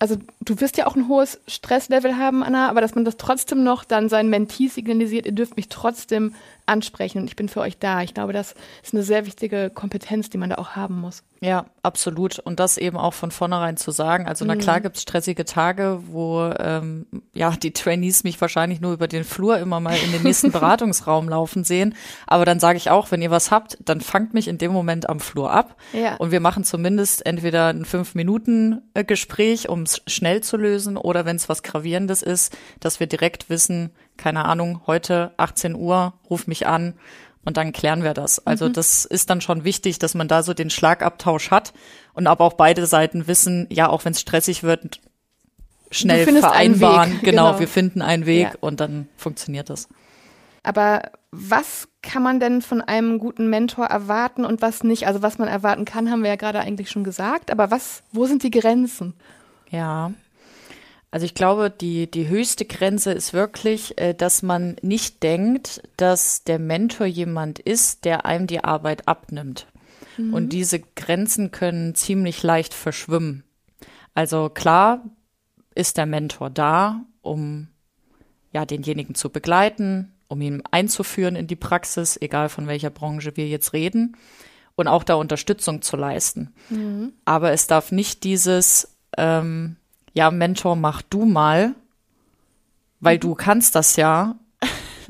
also du wirst ja auch ein hohes Stresslevel haben, Anna, aber dass man das trotzdem noch dann seinen Mentees signalisiert, ihr dürft mich trotzdem ansprechen und ich bin für euch da. Ich glaube, das ist eine sehr wichtige Kompetenz, die man da auch haben muss. Ja, absolut. Und das eben auch von vornherein zu sagen. Also na klar mhm. gibt's stressige Tage, wo ähm, ja die Trainees mich wahrscheinlich nur über den Flur immer mal in den nächsten Beratungsraum laufen sehen. Aber dann sage ich auch, wenn ihr was habt, dann fangt mich in dem Moment am Flur ab. Ja. Und wir machen zumindest entweder ein fünf Minuten Gespräch, um es schnell zu lösen, oder wenn es was gravierendes ist, dass wir direkt wissen, keine Ahnung, heute 18 Uhr, ruf mich an und dann klären wir das. Also mhm. das ist dann schon wichtig, dass man da so den Schlagabtausch hat und aber auch beide Seiten wissen, ja, auch wenn es stressig wird, schnell vereinbaren. Genau, genau, wir finden einen Weg ja. und dann funktioniert das. Aber was kann man denn von einem guten Mentor erwarten und was nicht? Also was man erwarten kann, haben wir ja gerade eigentlich schon gesagt. Aber was, wo sind die Grenzen? Ja, also ich glaube, die, die höchste Grenze ist wirklich, äh, dass man nicht denkt, dass der Mentor jemand ist, der einem die Arbeit abnimmt. Mhm. Und diese Grenzen können ziemlich leicht verschwimmen. Also klar ist der Mentor da, um ja denjenigen zu begleiten, um ihn einzuführen in die Praxis, egal von welcher Branche wir jetzt reden, und auch da Unterstützung zu leisten. Mhm. Aber es darf nicht dieses ähm, ja, Mentor, mach du mal, weil mhm. du kannst das ja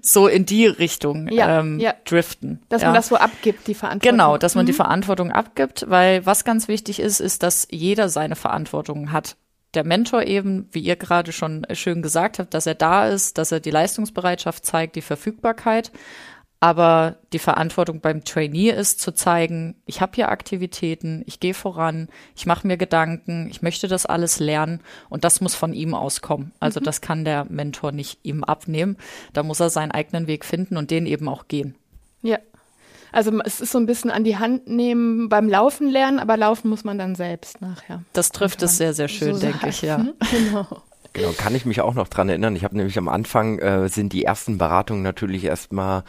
so in die Richtung ja, ähm, ja. driften. Dass ja. man das so abgibt, die Verantwortung. Genau, dass man mhm. die Verantwortung abgibt, weil was ganz wichtig ist, ist, dass jeder seine Verantwortung hat. Der Mentor eben, wie ihr gerade schon schön gesagt habt, dass er da ist, dass er die Leistungsbereitschaft zeigt, die Verfügbarkeit. Aber die Verantwortung beim Trainee ist zu zeigen, ich habe hier Aktivitäten, ich gehe voran, ich mache mir Gedanken, ich möchte das alles lernen und das muss von ihm auskommen. Also mhm. das kann der Mentor nicht ihm abnehmen. Da muss er seinen eigenen Weg finden und den eben auch gehen. Ja. Also es ist so ein bisschen an die Hand nehmen beim Laufen lernen, aber laufen muss man dann selbst nachher. Das trifft es sehr, sehr schön, so denke ich, ja. Genau. Genau, kann ich mich auch noch dran erinnern. Ich habe nämlich am Anfang äh, sind die ersten Beratungen natürlich erstmal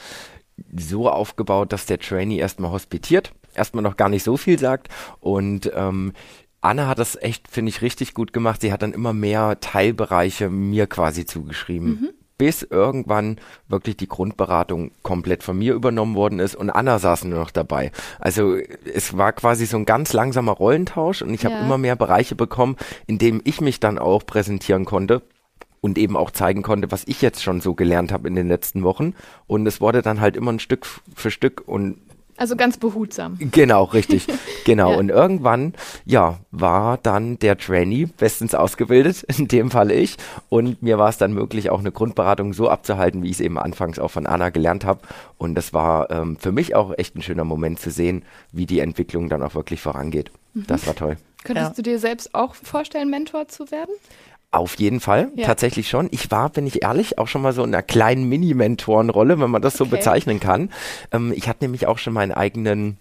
so aufgebaut, dass der Trainee erstmal hospitiert, erstmal noch gar nicht so viel sagt und ähm, Anne hat das echt, finde ich, richtig gut gemacht. Sie hat dann immer mehr Teilbereiche mir quasi zugeschrieben. Mhm. Bis irgendwann wirklich die Grundberatung komplett von mir übernommen worden ist und Anna saß nur noch dabei. Also es war quasi so ein ganz langsamer Rollentausch und ich habe immer mehr Bereiche bekommen, in denen ich mich dann auch präsentieren konnte und eben auch zeigen konnte, was ich jetzt schon so gelernt habe in den letzten Wochen. Und es wurde dann halt immer ein Stück für Stück und also ganz behutsam. Genau, richtig. Genau. ja. Und irgendwann, ja, war dann der Trainee bestens ausgebildet, in dem Falle ich. Und mir war es dann möglich, auch eine Grundberatung so abzuhalten, wie ich es eben anfangs auch von Anna gelernt habe. Und das war ähm, für mich auch echt ein schöner Moment zu sehen, wie die Entwicklung dann auch wirklich vorangeht. Mhm. Das war toll. Könntest ja. du dir selbst auch vorstellen, Mentor zu werden? Auf jeden Fall, ja. tatsächlich schon. Ich war, bin ich ehrlich, auch schon mal so in einer kleinen Mini-Mentorenrolle, wenn man das so okay. bezeichnen kann. Ähm, ich hatte nämlich auch schon meinen eigenen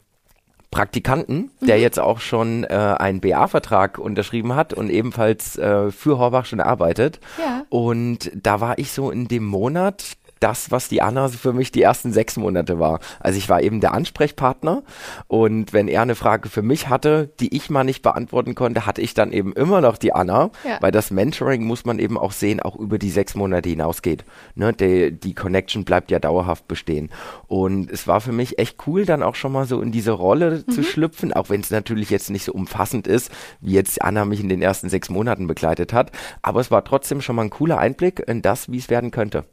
Praktikanten, der mhm. jetzt auch schon äh, einen BA-Vertrag unterschrieben hat und ebenfalls äh, für Horbach schon arbeitet. Ja. Und da war ich so in dem Monat, das, was die Anna für mich die ersten sechs Monate war. Also ich war eben der Ansprechpartner und wenn er eine Frage für mich hatte, die ich mal nicht beantworten konnte, hatte ich dann eben immer noch die Anna, ja. weil das Mentoring muss man eben auch sehen, auch über die sechs Monate hinausgeht. Ne, die, die Connection bleibt ja dauerhaft bestehen. Und es war für mich echt cool, dann auch schon mal so in diese Rolle mhm. zu schlüpfen, auch wenn es natürlich jetzt nicht so umfassend ist, wie jetzt Anna mich in den ersten sechs Monaten begleitet hat. Aber es war trotzdem schon mal ein cooler Einblick in das, wie es werden könnte.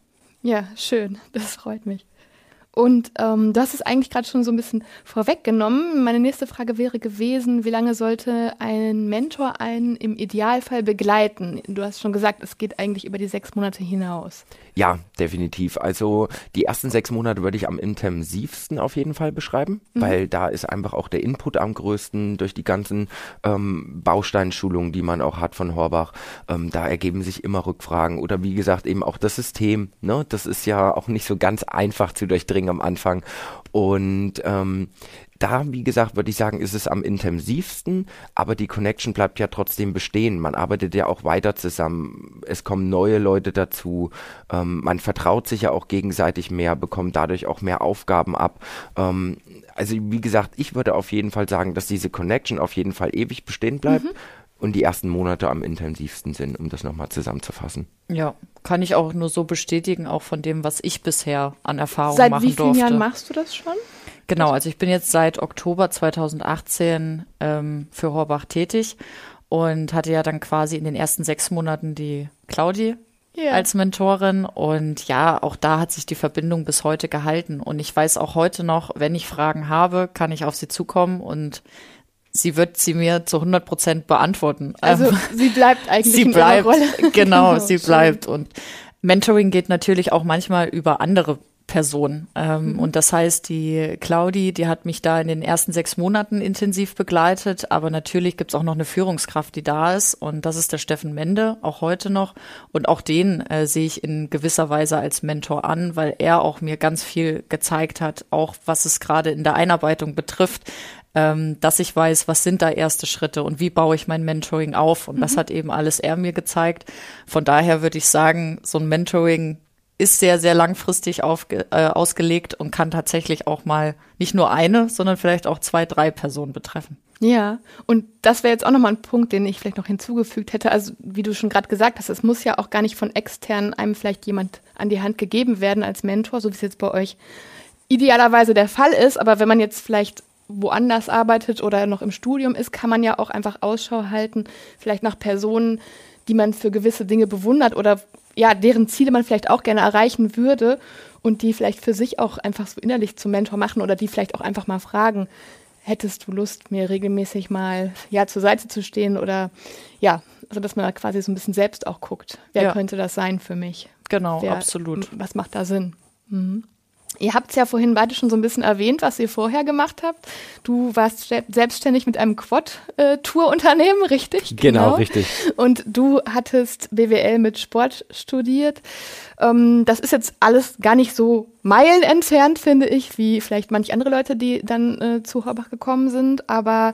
Ja, schön. Das freut mich. Und ähm, du hast es eigentlich gerade schon so ein bisschen vorweggenommen. Meine nächste Frage wäre gewesen, wie lange sollte ein Mentor einen im Idealfall begleiten? Du hast schon gesagt, es geht eigentlich über die sechs Monate hinaus. Ja, definitiv. Also die ersten sechs Monate würde ich am intensivsten auf jeden Fall beschreiben, mhm. weil da ist einfach auch der Input am größten durch die ganzen ähm, Bausteinschulungen, die man auch hat von Horbach. Ähm, da ergeben sich immer Rückfragen oder wie gesagt eben auch das System. Ne? Das ist ja auch nicht so ganz einfach zu durchdringen am Anfang. Und ähm, da, wie gesagt, würde ich sagen, ist es am intensivsten, aber die Connection bleibt ja trotzdem bestehen. Man arbeitet ja auch weiter zusammen. Es kommen neue Leute dazu. Ähm, man vertraut sich ja auch gegenseitig mehr, bekommt dadurch auch mehr Aufgaben ab. Ähm, also, wie gesagt, ich würde auf jeden Fall sagen, dass diese Connection auf jeden Fall ewig bestehen bleibt. Mhm. Und die ersten Monate am intensivsten sind, um das nochmal zusammenzufassen. Ja, kann ich auch nur so bestätigen, auch von dem, was ich bisher an Erfahrung machen durfte. Seit wie vielen Jahren machst du das schon? Genau, also ich bin jetzt seit Oktober 2018 ähm, für Horbach tätig und hatte ja dann quasi in den ersten sechs Monaten die Claudi yeah. als Mentorin. Und ja, auch da hat sich die Verbindung bis heute gehalten. Und ich weiß auch heute noch, wenn ich Fragen habe, kann ich auf sie zukommen und sie wird sie mir zu 100 Prozent beantworten. Also ähm, sie bleibt eigentlich sie in bleibt, ihrer Rolle. Genau, sie bleibt. Und Mentoring geht natürlich auch manchmal über andere Person. Ähm, mhm. Und das heißt, die Claudi, die hat mich da in den ersten sechs Monaten intensiv begleitet, aber natürlich gibt's auch noch eine Führungskraft, die da ist. Und das ist der Steffen Mende, auch heute noch. Und auch den äh, sehe ich in gewisser Weise als Mentor an, weil er auch mir ganz viel gezeigt hat, auch was es gerade in der Einarbeitung betrifft, ähm, dass ich weiß, was sind da erste Schritte und wie baue ich mein Mentoring auf. Und mhm. das hat eben alles er mir gezeigt. Von daher würde ich sagen, so ein Mentoring ist sehr, sehr langfristig aufge, äh, ausgelegt und kann tatsächlich auch mal nicht nur eine, sondern vielleicht auch zwei, drei Personen betreffen. Ja, und das wäre jetzt auch nochmal ein Punkt, den ich vielleicht noch hinzugefügt hätte. Also wie du schon gerade gesagt hast, es muss ja auch gar nicht von extern einem vielleicht jemand an die Hand gegeben werden als Mentor, so wie es jetzt bei euch idealerweise der Fall ist. Aber wenn man jetzt vielleicht woanders arbeitet oder noch im Studium ist, kann man ja auch einfach Ausschau halten, vielleicht nach Personen, die man für gewisse Dinge bewundert oder ja, deren Ziele man vielleicht auch gerne erreichen würde und die vielleicht für sich auch einfach so innerlich zum Mentor machen oder die vielleicht auch einfach mal fragen, hättest du Lust, mir regelmäßig mal ja zur Seite zu stehen oder ja, also dass man da quasi so ein bisschen selbst auch guckt, wer ja. könnte das sein für mich? Genau, wer, absolut. Was macht da Sinn? Mhm. Ihr habt es ja vorhin beide schon so ein bisschen erwähnt, was ihr vorher gemacht habt. Du warst selbstständig mit einem Quad-Tour-Unternehmen, richtig? Genau, genau, richtig. Und du hattest BWL mit Sport studiert. Ähm, das ist jetzt alles gar nicht so Meilen entfernt, finde ich, wie vielleicht manche andere Leute, die dann äh, zu Horbach gekommen sind. Aber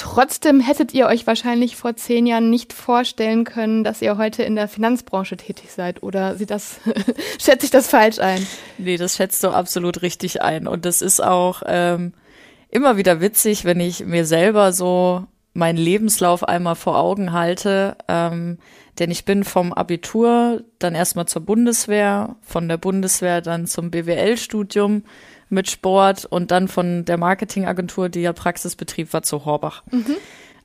Trotzdem hättet ihr euch wahrscheinlich vor zehn Jahren nicht vorstellen können, dass ihr heute in der Finanzbranche tätig seid. Oder sieht das, schätze ich das falsch ein? Nee, das schätzt du absolut richtig ein. Und das ist auch ähm, immer wieder witzig, wenn ich mir selber so meinen Lebenslauf einmal vor Augen halte. Ähm, denn ich bin vom Abitur dann erstmal zur Bundeswehr, von der Bundeswehr dann zum BWL-Studium mit Sport und dann von der Marketingagentur, die ja Praxisbetrieb war, zu Horbach. Mhm.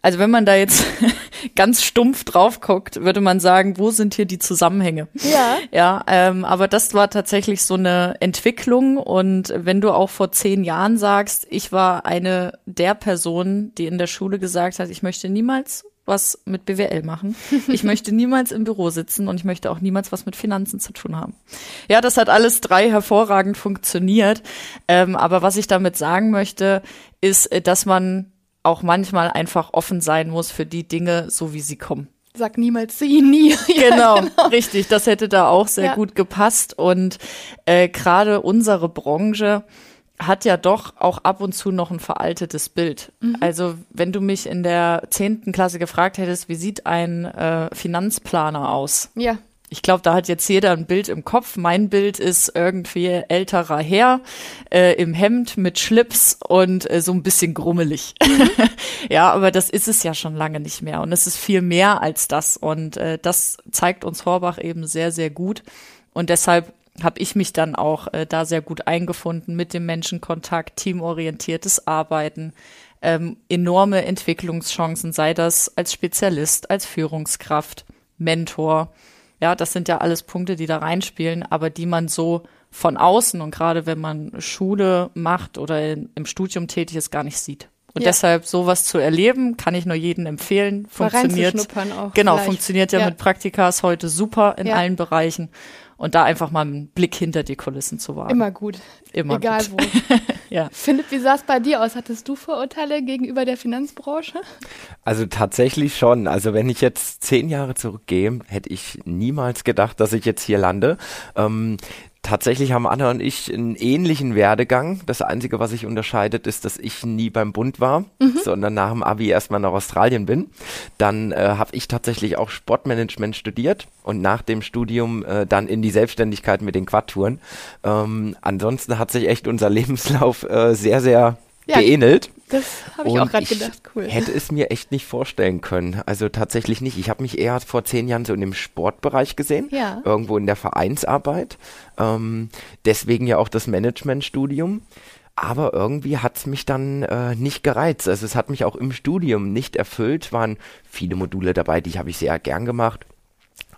Also wenn man da jetzt ganz stumpf drauf guckt, würde man sagen, wo sind hier die Zusammenhänge? Ja. Ja, ähm, aber das war tatsächlich so eine Entwicklung und wenn du auch vor zehn Jahren sagst, ich war eine der Personen, die in der Schule gesagt hat, ich möchte niemals was mit BWL machen. Ich möchte niemals im Büro sitzen und ich möchte auch niemals was mit Finanzen zu tun haben. Ja, das hat alles drei hervorragend funktioniert. Ähm, aber was ich damit sagen möchte, ist, äh, dass man auch manchmal einfach offen sein muss für die Dinge, so wie sie kommen. Sag niemals sie nie. genau, genau, richtig. Das hätte da auch sehr ja. gut gepasst. Und äh, gerade unsere Branche, hat ja doch auch ab und zu noch ein veraltetes Bild. Mhm. Also wenn du mich in der zehnten Klasse gefragt hättest, wie sieht ein äh, Finanzplaner aus? Ja. Ich glaube, da hat jetzt jeder ein Bild im Kopf. Mein Bild ist irgendwie älterer Herr äh, im Hemd mit Schlips und äh, so ein bisschen grummelig. Mhm. ja, aber das ist es ja schon lange nicht mehr. Und es ist viel mehr als das. Und äh, das zeigt uns Horbach eben sehr, sehr gut. Und deshalb habe ich mich dann auch äh, da sehr gut eingefunden mit dem Menschenkontakt, teamorientiertes Arbeiten, ähm, enorme Entwicklungschancen, sei das als Spezialist, als Führungskraft, Mentor. Ja, das sind ja alles Punkte, die da reinspielen, aber die man so von außen und gerade wenn man Schule macht oder in, im Studium tätig ist, gar nicht sieht. Und ja. deshalb sowas zu erleben, kann ich nur jedem empfehlen. Funktioniert. Auch genau, vielleicht. funktioniert ja, ja, mit Praktikas heute super in ja. allen Bereichen und da einfach mal einen Blick hinter die Kulissen zu wagen. Immer gut. Immer Egal gut. wo. ja. Philipp, wie sah es bei dir aus? Hattest du Vorurteile gegenüber der Finanzbranche? Also tatsächlich schon. Also wenn ich jetzt zehn Jahre zurückgehe, hätte ich niemals gedacht, dass ich jetzt hier lande. Ähm, tatsächlich haben Anna und ich einen ähnlichen Werdegang. Das Einzige, was sich unterscheidet, ist, dass ich nie beim Bund war, mhm. sondern nach dem Abi erstmal nach Australien bin. Dann äh, habe ich tatsächlich auch Sportmanagement studiert und nach dem Studium äh, dann in die Selbstständigkeit mit den Quadtouren. Ähm, ansonsten hat sich echt unser Lebenslauf äh, sehr, sehr ja, geähnelt. Das habe ich auch gerade gedacht, cool. Hätte es mir echt nicht vorstellen können. Also tatsächlich nicht. Ich habe mich eher vor zehn Jahren so in dem Sportbereich gesehen, ja. irgendwo in der Vereinsarbeit. Ähm, deswegen ja auch das Managementstudium. Aber irgendwie hat es mich dann äh, nicht gereizt. Also es hat mich auch im Studium nicht erfüllt. Waren viele Module dabei, die habe ich sehr gern gemacht.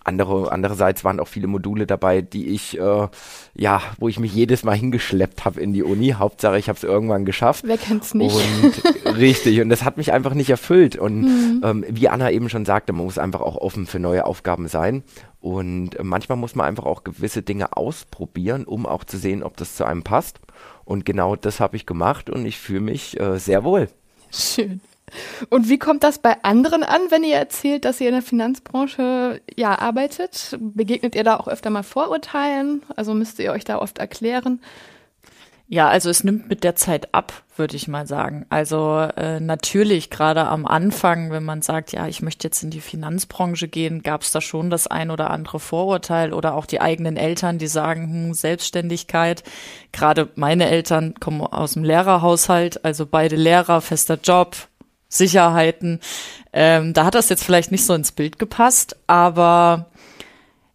Andere, andererseits waren auch viele Module dabei, die ich, äh, ja, wo ich mich jedes Mal hingeschleppt habe in die Uni. Hauptsache, ich habe es irgendwann geschafft. Wer kennt's nicht? Und richtig, und das hat mich einfach nicht erfüllt. Und mhm. ähm, wie Anna eben schon sagte, man muss einfach auch offen für neue Aufgaben sein. Und manchmal muss man einfach auch gewisse Dinge ausprobieren, um auch zu sehen, ob das zu einem passt. Und genau das habe ich gemacht und ich fühle mich äh, sehr wohl. Schön. Und wie kommt das bei anderen an, wenn ihr erzählt, dass ihr in der Finanzbranche ja arbeitet? Begegnet ihr da auch öfter mal Vorurteilen? Also müsst ihr euch da oft erklären? Ja, also es nimmt mit der Zeit ab, würde ich mal sagen. Also äh, natürlich gerade am Anfang, wenn man sagt, ja, ich möchte jetzt in die Finanzbranche gehen, gab es da schon das ein oder andere Vorurteil oder auch die eigenen Eltern, die sagen, hm, Selbstständigkeit. Gerade meine Eltern kommen aus dem Lehrerhaushalt, also beide Lehrer, fester Job, Sicherheiten. Ähm, da hat das jetzt vielleicht nicht so ins Bild gepasst, aber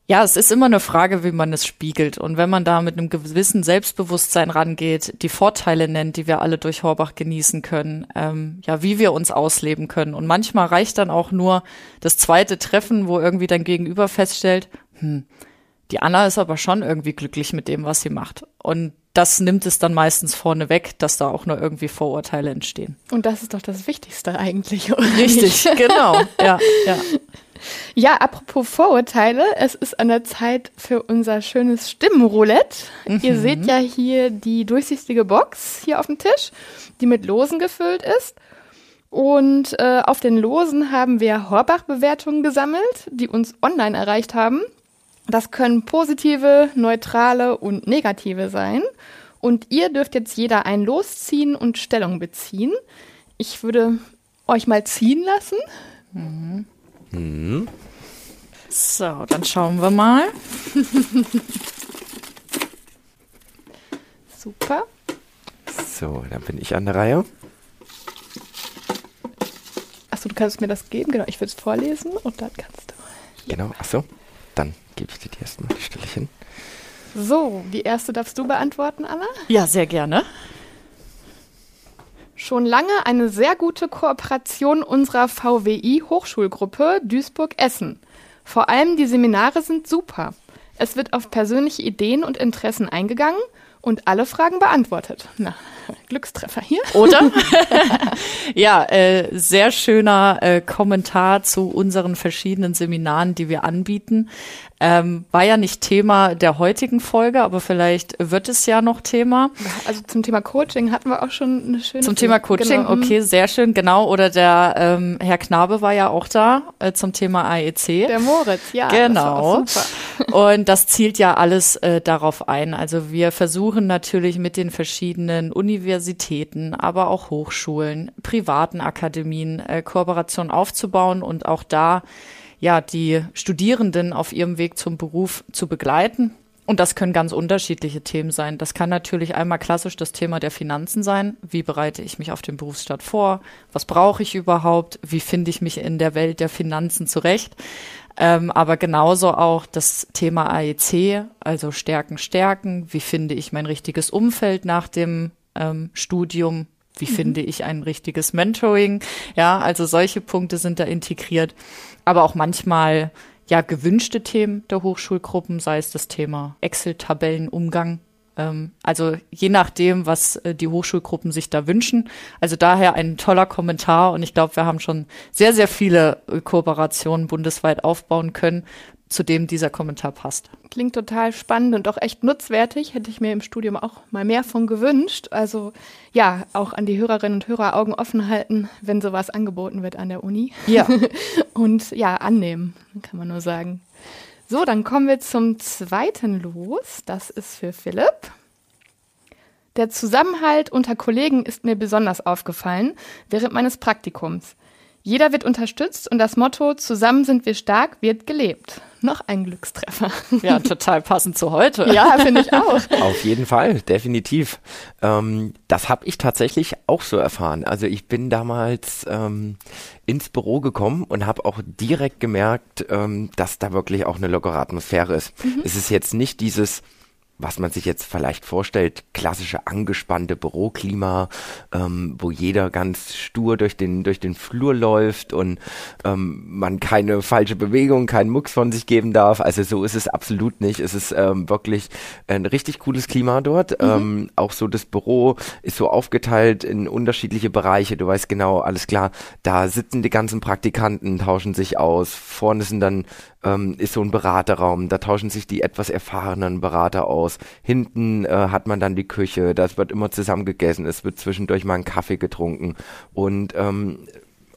ja, es ist immer eine Frage, wie man es spiegelt. Und wenn man da mit einem gewissen Selbstbewusstsein rangeht, die Vorteile nennt, die wir alle durch Horbach genießen können, ähm, ja, wie wir uns ausleben können. Und manchmal reicht dann auch nur das zweite Treffen, wo irgendwie dein Gegenüber feststellt, hm, die Anna ist aber schon irgendwie glücklich mit dem, was sie macht. Und das nimmt es dann meistens vorne weg, dass da auch nur irgendwie Vorurteile entstehen. Und das ist doch das Wichtigste eigentlich. Richtig, genau. Ja, ja. Ja, apropos Vorurteile, es ist an der Zeit für unser schönes Stimmenroulette. Mhm. Ihr seht ja hier die durchsichtige Box hier auf dem Tisch, die mit Losen gefüllt ist. Und äh, auf den Losen haben wir Horbach-Bewertungen gesammelt, die uns online erreicht haben. Das können positive, neutrale und negative sein. Und ihr dürft jetzt jeder ein Los ziehen und Stellung beziehen. Ich würde euch mal ziehen lassen. Mhm. Mhm. So, dann schauen wir mal. Super. So, dann bin ich an der Reihe. Achso, du kannst mir das geben, genau. Ich würde es vorlesen und dann kannst du. Genau, achso. Dann gebe ich dir die erstmal, die stelle ich hin. So, die erste darfst du beantworten, Anna? Ja, sehr gerne. Schon lange eine sehr gute Kooperation unserer VWI-Hochschulgruppe Duisburg-Essen. Vor allem die Seminare sind super. Es wird auf persönliche Ideen und Interessen eingegangen und alle Fragen beantwortet. Na, Glückstreffer hier. Oder? ja, äh, sehr schöner äh, Kommentar zu unseren verschiedenen Seminaren, die wir anbieten. Ähm, war ja nicht Thema der heutigen Folge, aber vielleicht wird es ja noch Thema. Also zum Thema Coaching hatten wir auch schon eine schöne. Zum Thema Coaching, genau. okay, sehr schön, genau. Oder der ähm, Herr Knabe war ja auch da äh, zum Thema AEC. Der Moritz, ja. Genau. Das Und das zielt ja alles äh, darauf ein. Also wir versuchen natürlich mit den verschiedenen Universitäten, aber auch Hochschulen, privaten Akademien äh, Kooperation aufzubauen und auch da ja, die Studierenden auf ihrem Weg zum Beruf zu begleiten. Und das können ganz unterschiedliche Themen sein. Das kann natürlich einmal klassisch das Thema der Finanzen sein. Wie bereite ich mich auf den Berufsstart vor? Was brauche ich überhaupt? Wie finde ich mich in der Welt der Finanzen zurecht? Ähm, aber genauso auch das Thema AEC, also Stärken, Stärken. Wie finde ich mein richtiges Umfeld nach dem ähm, Studium? Wie mhm. finde ich ein richtiges Mentoring? Ja, also solche Punkte sind da integriert aber auch manchmal ja gewünschte Themen der Hochschulgruppen, sei es das Thema Excel-Tabellenumgang. Ähm, also je nachdem, was äh, die Hochschulgruppen sich da wünschen. Also daher ein toller Kommentar und ich glaube, wir haben schon sehr, sehr viele äh, Kooperationen bundesweit aufbauen können, zu dem dieser Kommentar passt. Klingt total spannend und auch echt nutzwertig. Hätte ich mir im Studium auch mal mehr von gewünscht. Also ja, auch an die Hörerinnen und Hörer Augen offen halten, wenn sowas angeboten wird an der Uni. Ja. und ja, annehmen, kann man nur sagen. So, dann kommen wir zum zweiten Los. Das ist für Philipp. Der Zusammenhalt unter Kollegen ist mir besonders aufgefallen während meines Praktikums. Jeder wird unterstützt und das Motto Zusammen sind wir stark wird gelebt. Noch ein Glückstreffer. Ja, total passend zu heute. Ja, finde ich auch. Auf jeden Fall, definitiv. Ähm, das habe ich tatsächlich auch so erfahren. Also ich bin damals ähm, ins Büro gekommen und habe auch direkt gemerkt, ähm, dass da wirklich auch eine lockere Atmosphäre ist. Mhm. Es ist jetzt nicht dieses was man sich jetzt vielleicht vorstellt, klassische angespannte Büroklima, ähm, wo jeder ganz stur durch den, durch den Flur läuft und ähm, man keine falsche Bewegung, keinen Mucks von sich geben darf. Also so ist es absolut nicht. Es ist ähm, wirklich ein richtig cooles Klima dort. Mhm. Ähm, auch so das Büro ist so aufgeteilt in unterschiedliche Bereiche. Du weißt genau, alles klar, da sitzen die ganzen Praktikanten, tauschen sich aus. Vorne sind dann ähm, ist so ein Beraterraum, da tauschen sich die etwas erfahrenen Berater aus. Hinten äh, hat man dann die Küche, das wird immer zusammen gegessen, es wird zwischendurch mal ein Kaffee getrunken. Und ähm,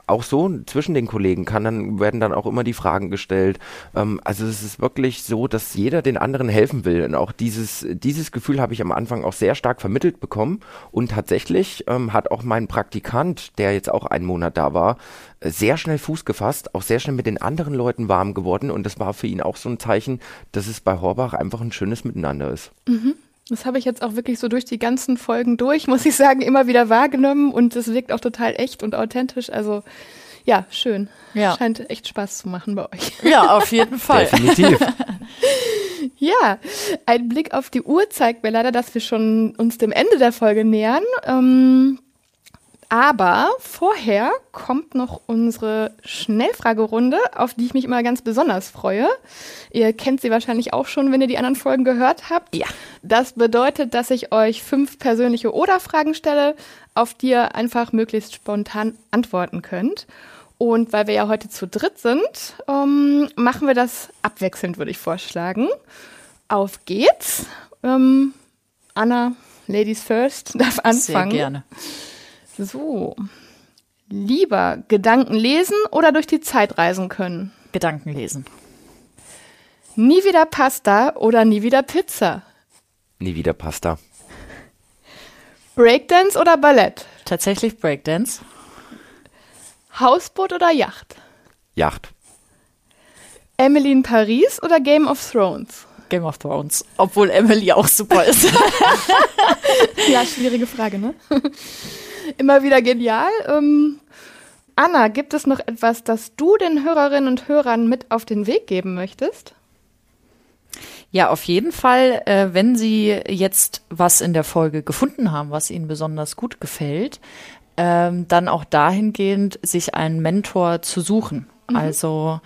auch so zwischen den Kollegen kann dann werden dann auch immer die Fragen gestellt. Ähm, also es ist wirklich so, dass jeder den anderen helfen will und auch dieses dieses Gefühl habe ich am Anfang auch sehr stark vermittelt bekommen und tatsächlich ähm, hat auch mein Praktikant, der jetzt auch einen Monat da war, sehr schnell Fuß gefasst, auch sehr schnell mit den anderen Leuten warm geworden und das war für ihn auch so ein Zeichen, dass es bei Horbach einfach ein schönes Miteinander ist. Mhm. Das habe ich jetzt auch wirklich so durch die ganzen Folgen durch, muss ich sagen, immer wieder wahrgenommen und es wirkt auch total echt und authentisch. Also ja, schön. Ja. Scheint echt Spaß zu machen bei euch. Ja, auf jeden Fall. Definitiv. ja, ein Blick auf die Uhr zeigt mir leider, dass wir schon uns dem Ende der Folge nähern. Ähm, aber vorher kommt noch unsere Schnellfragerunde, auf die ich mich immer ganz besonders freue. Ihr kennt sie wahrscheinlich auch schon, wenn ihr die anderen Folgen gehört habt. Ja. Das bedeutet, dass ich euch fünf persönliche Oder-Fragen stelle, auf die ihr einfach möglichst spontan antworten könnt. Und weil wir ja heute zu dritt sind, ähm, machen wir das abwechselnd, würde ich vorschlagen. Auf geht's. Ähm, Anna, Ladies First, darf anfangen. Sehr gerne. So. Lieber Gedanken lesen oder durch die Zeit reisen können? Gedanken lesen. Nie wieder Pasta oder nie wieder Pizza? Nie wieder Pasta. Breakdance oder Ballett? Tatsächlich Breakdance. Hausboot oder Yacht? Yacht. Emily in Paris oder Game of Thrones? Game of Thrones. Obwohl Emily auch super ist. ja, schwierige Frage, ne? Immer wieder genial. Ähm, Anna, gibt es noch etwas, das du den Hörerinnen und Hörern mit auf den Weg geben möchtest? Ja, auf jeden Fall, äh, wenn Sie jetzt was in der Folge gefunden haben, was Ihnen besonders gut gefällt, ähm, dann auch dahingehend, sich einen Mentor zu suchen. Mhm. Also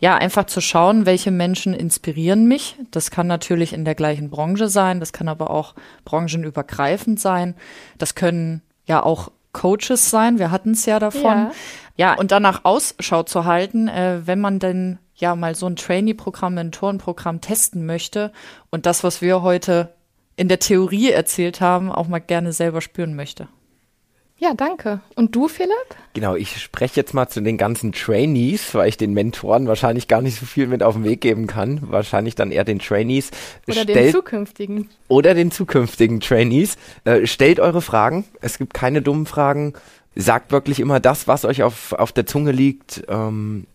ja, einfach zu schauen, welche Menschen inspirieren mich. Das kann natürlich in der gleichen Branche sein, das kann aber auch branchenübergreifend sein. Das können ja auch Coaches sein, wir hatten es ja davon. Ja. ja, und danach Ausschau zu halten, äh, wenn man denn ja mal so ein Trainee-Programm, Mentorenprogramm testen möchte und das, was wir heute in der Theorie erzählt haben, auch mal gerne selber spüren möchte. Ja, danke. Und du, Philipp? Genau, ich spreche jetzt mal zu den ganzen Trainees, weil ich den Mentoren wahrscheinlich gar nicht so viel mit auf den Weg geben kann. Wahrscheinlich dann eher den Trainees. Oder stellt, den zukünftigen. Oder den zukünftigen Trainees. Äh, stellt eure Fragen. Es gibt keine dummen Fragen. Sagt wirklich immer das, was euch auf, auf der Zunge liegt. Ähm,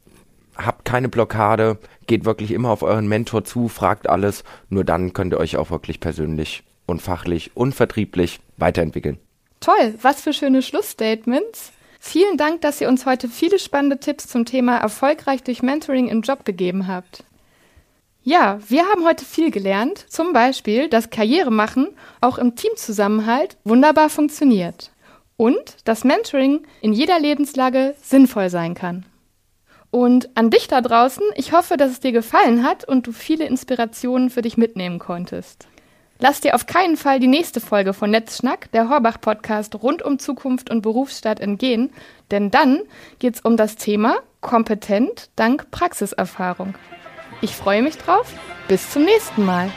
habt keine Blockade. Geht wirklich immer auf euren Mentor zu, fragt alles. Nur dann könnt ihr euch auch wirklich persönlich und fachlich und vertrieblich weiterentwickeln. Toll, was für schöne Schlussstatements. Vielen Dank, dass ihr uns heute viele spannende Tipps zum Thema erfolgreich durch Mentoring im Job gegeben habt. Ja, wir haben heute viel gelernt, zum Beispiel, dass Karriere machen auch im Teamzusammenhalt wunderbar funktioniert und dass Mentoring in jeder Lebenslage sinnvoll sein kann. Und an dich da draußen, ich hoffe, dass es dir gefallen hat und du viele Inspirationen für dich mitnehmen konntest. Lass dir auf keinen Fall die nächste Folge von Netzschnack, der Horbach-Podcast rund um Zukunft und Berufsstaat entgehen, denn dann geht's um das Thema kompetent dank Praxiserfahrung. Ich freue mich drauf. Bis zum nächsten Mal.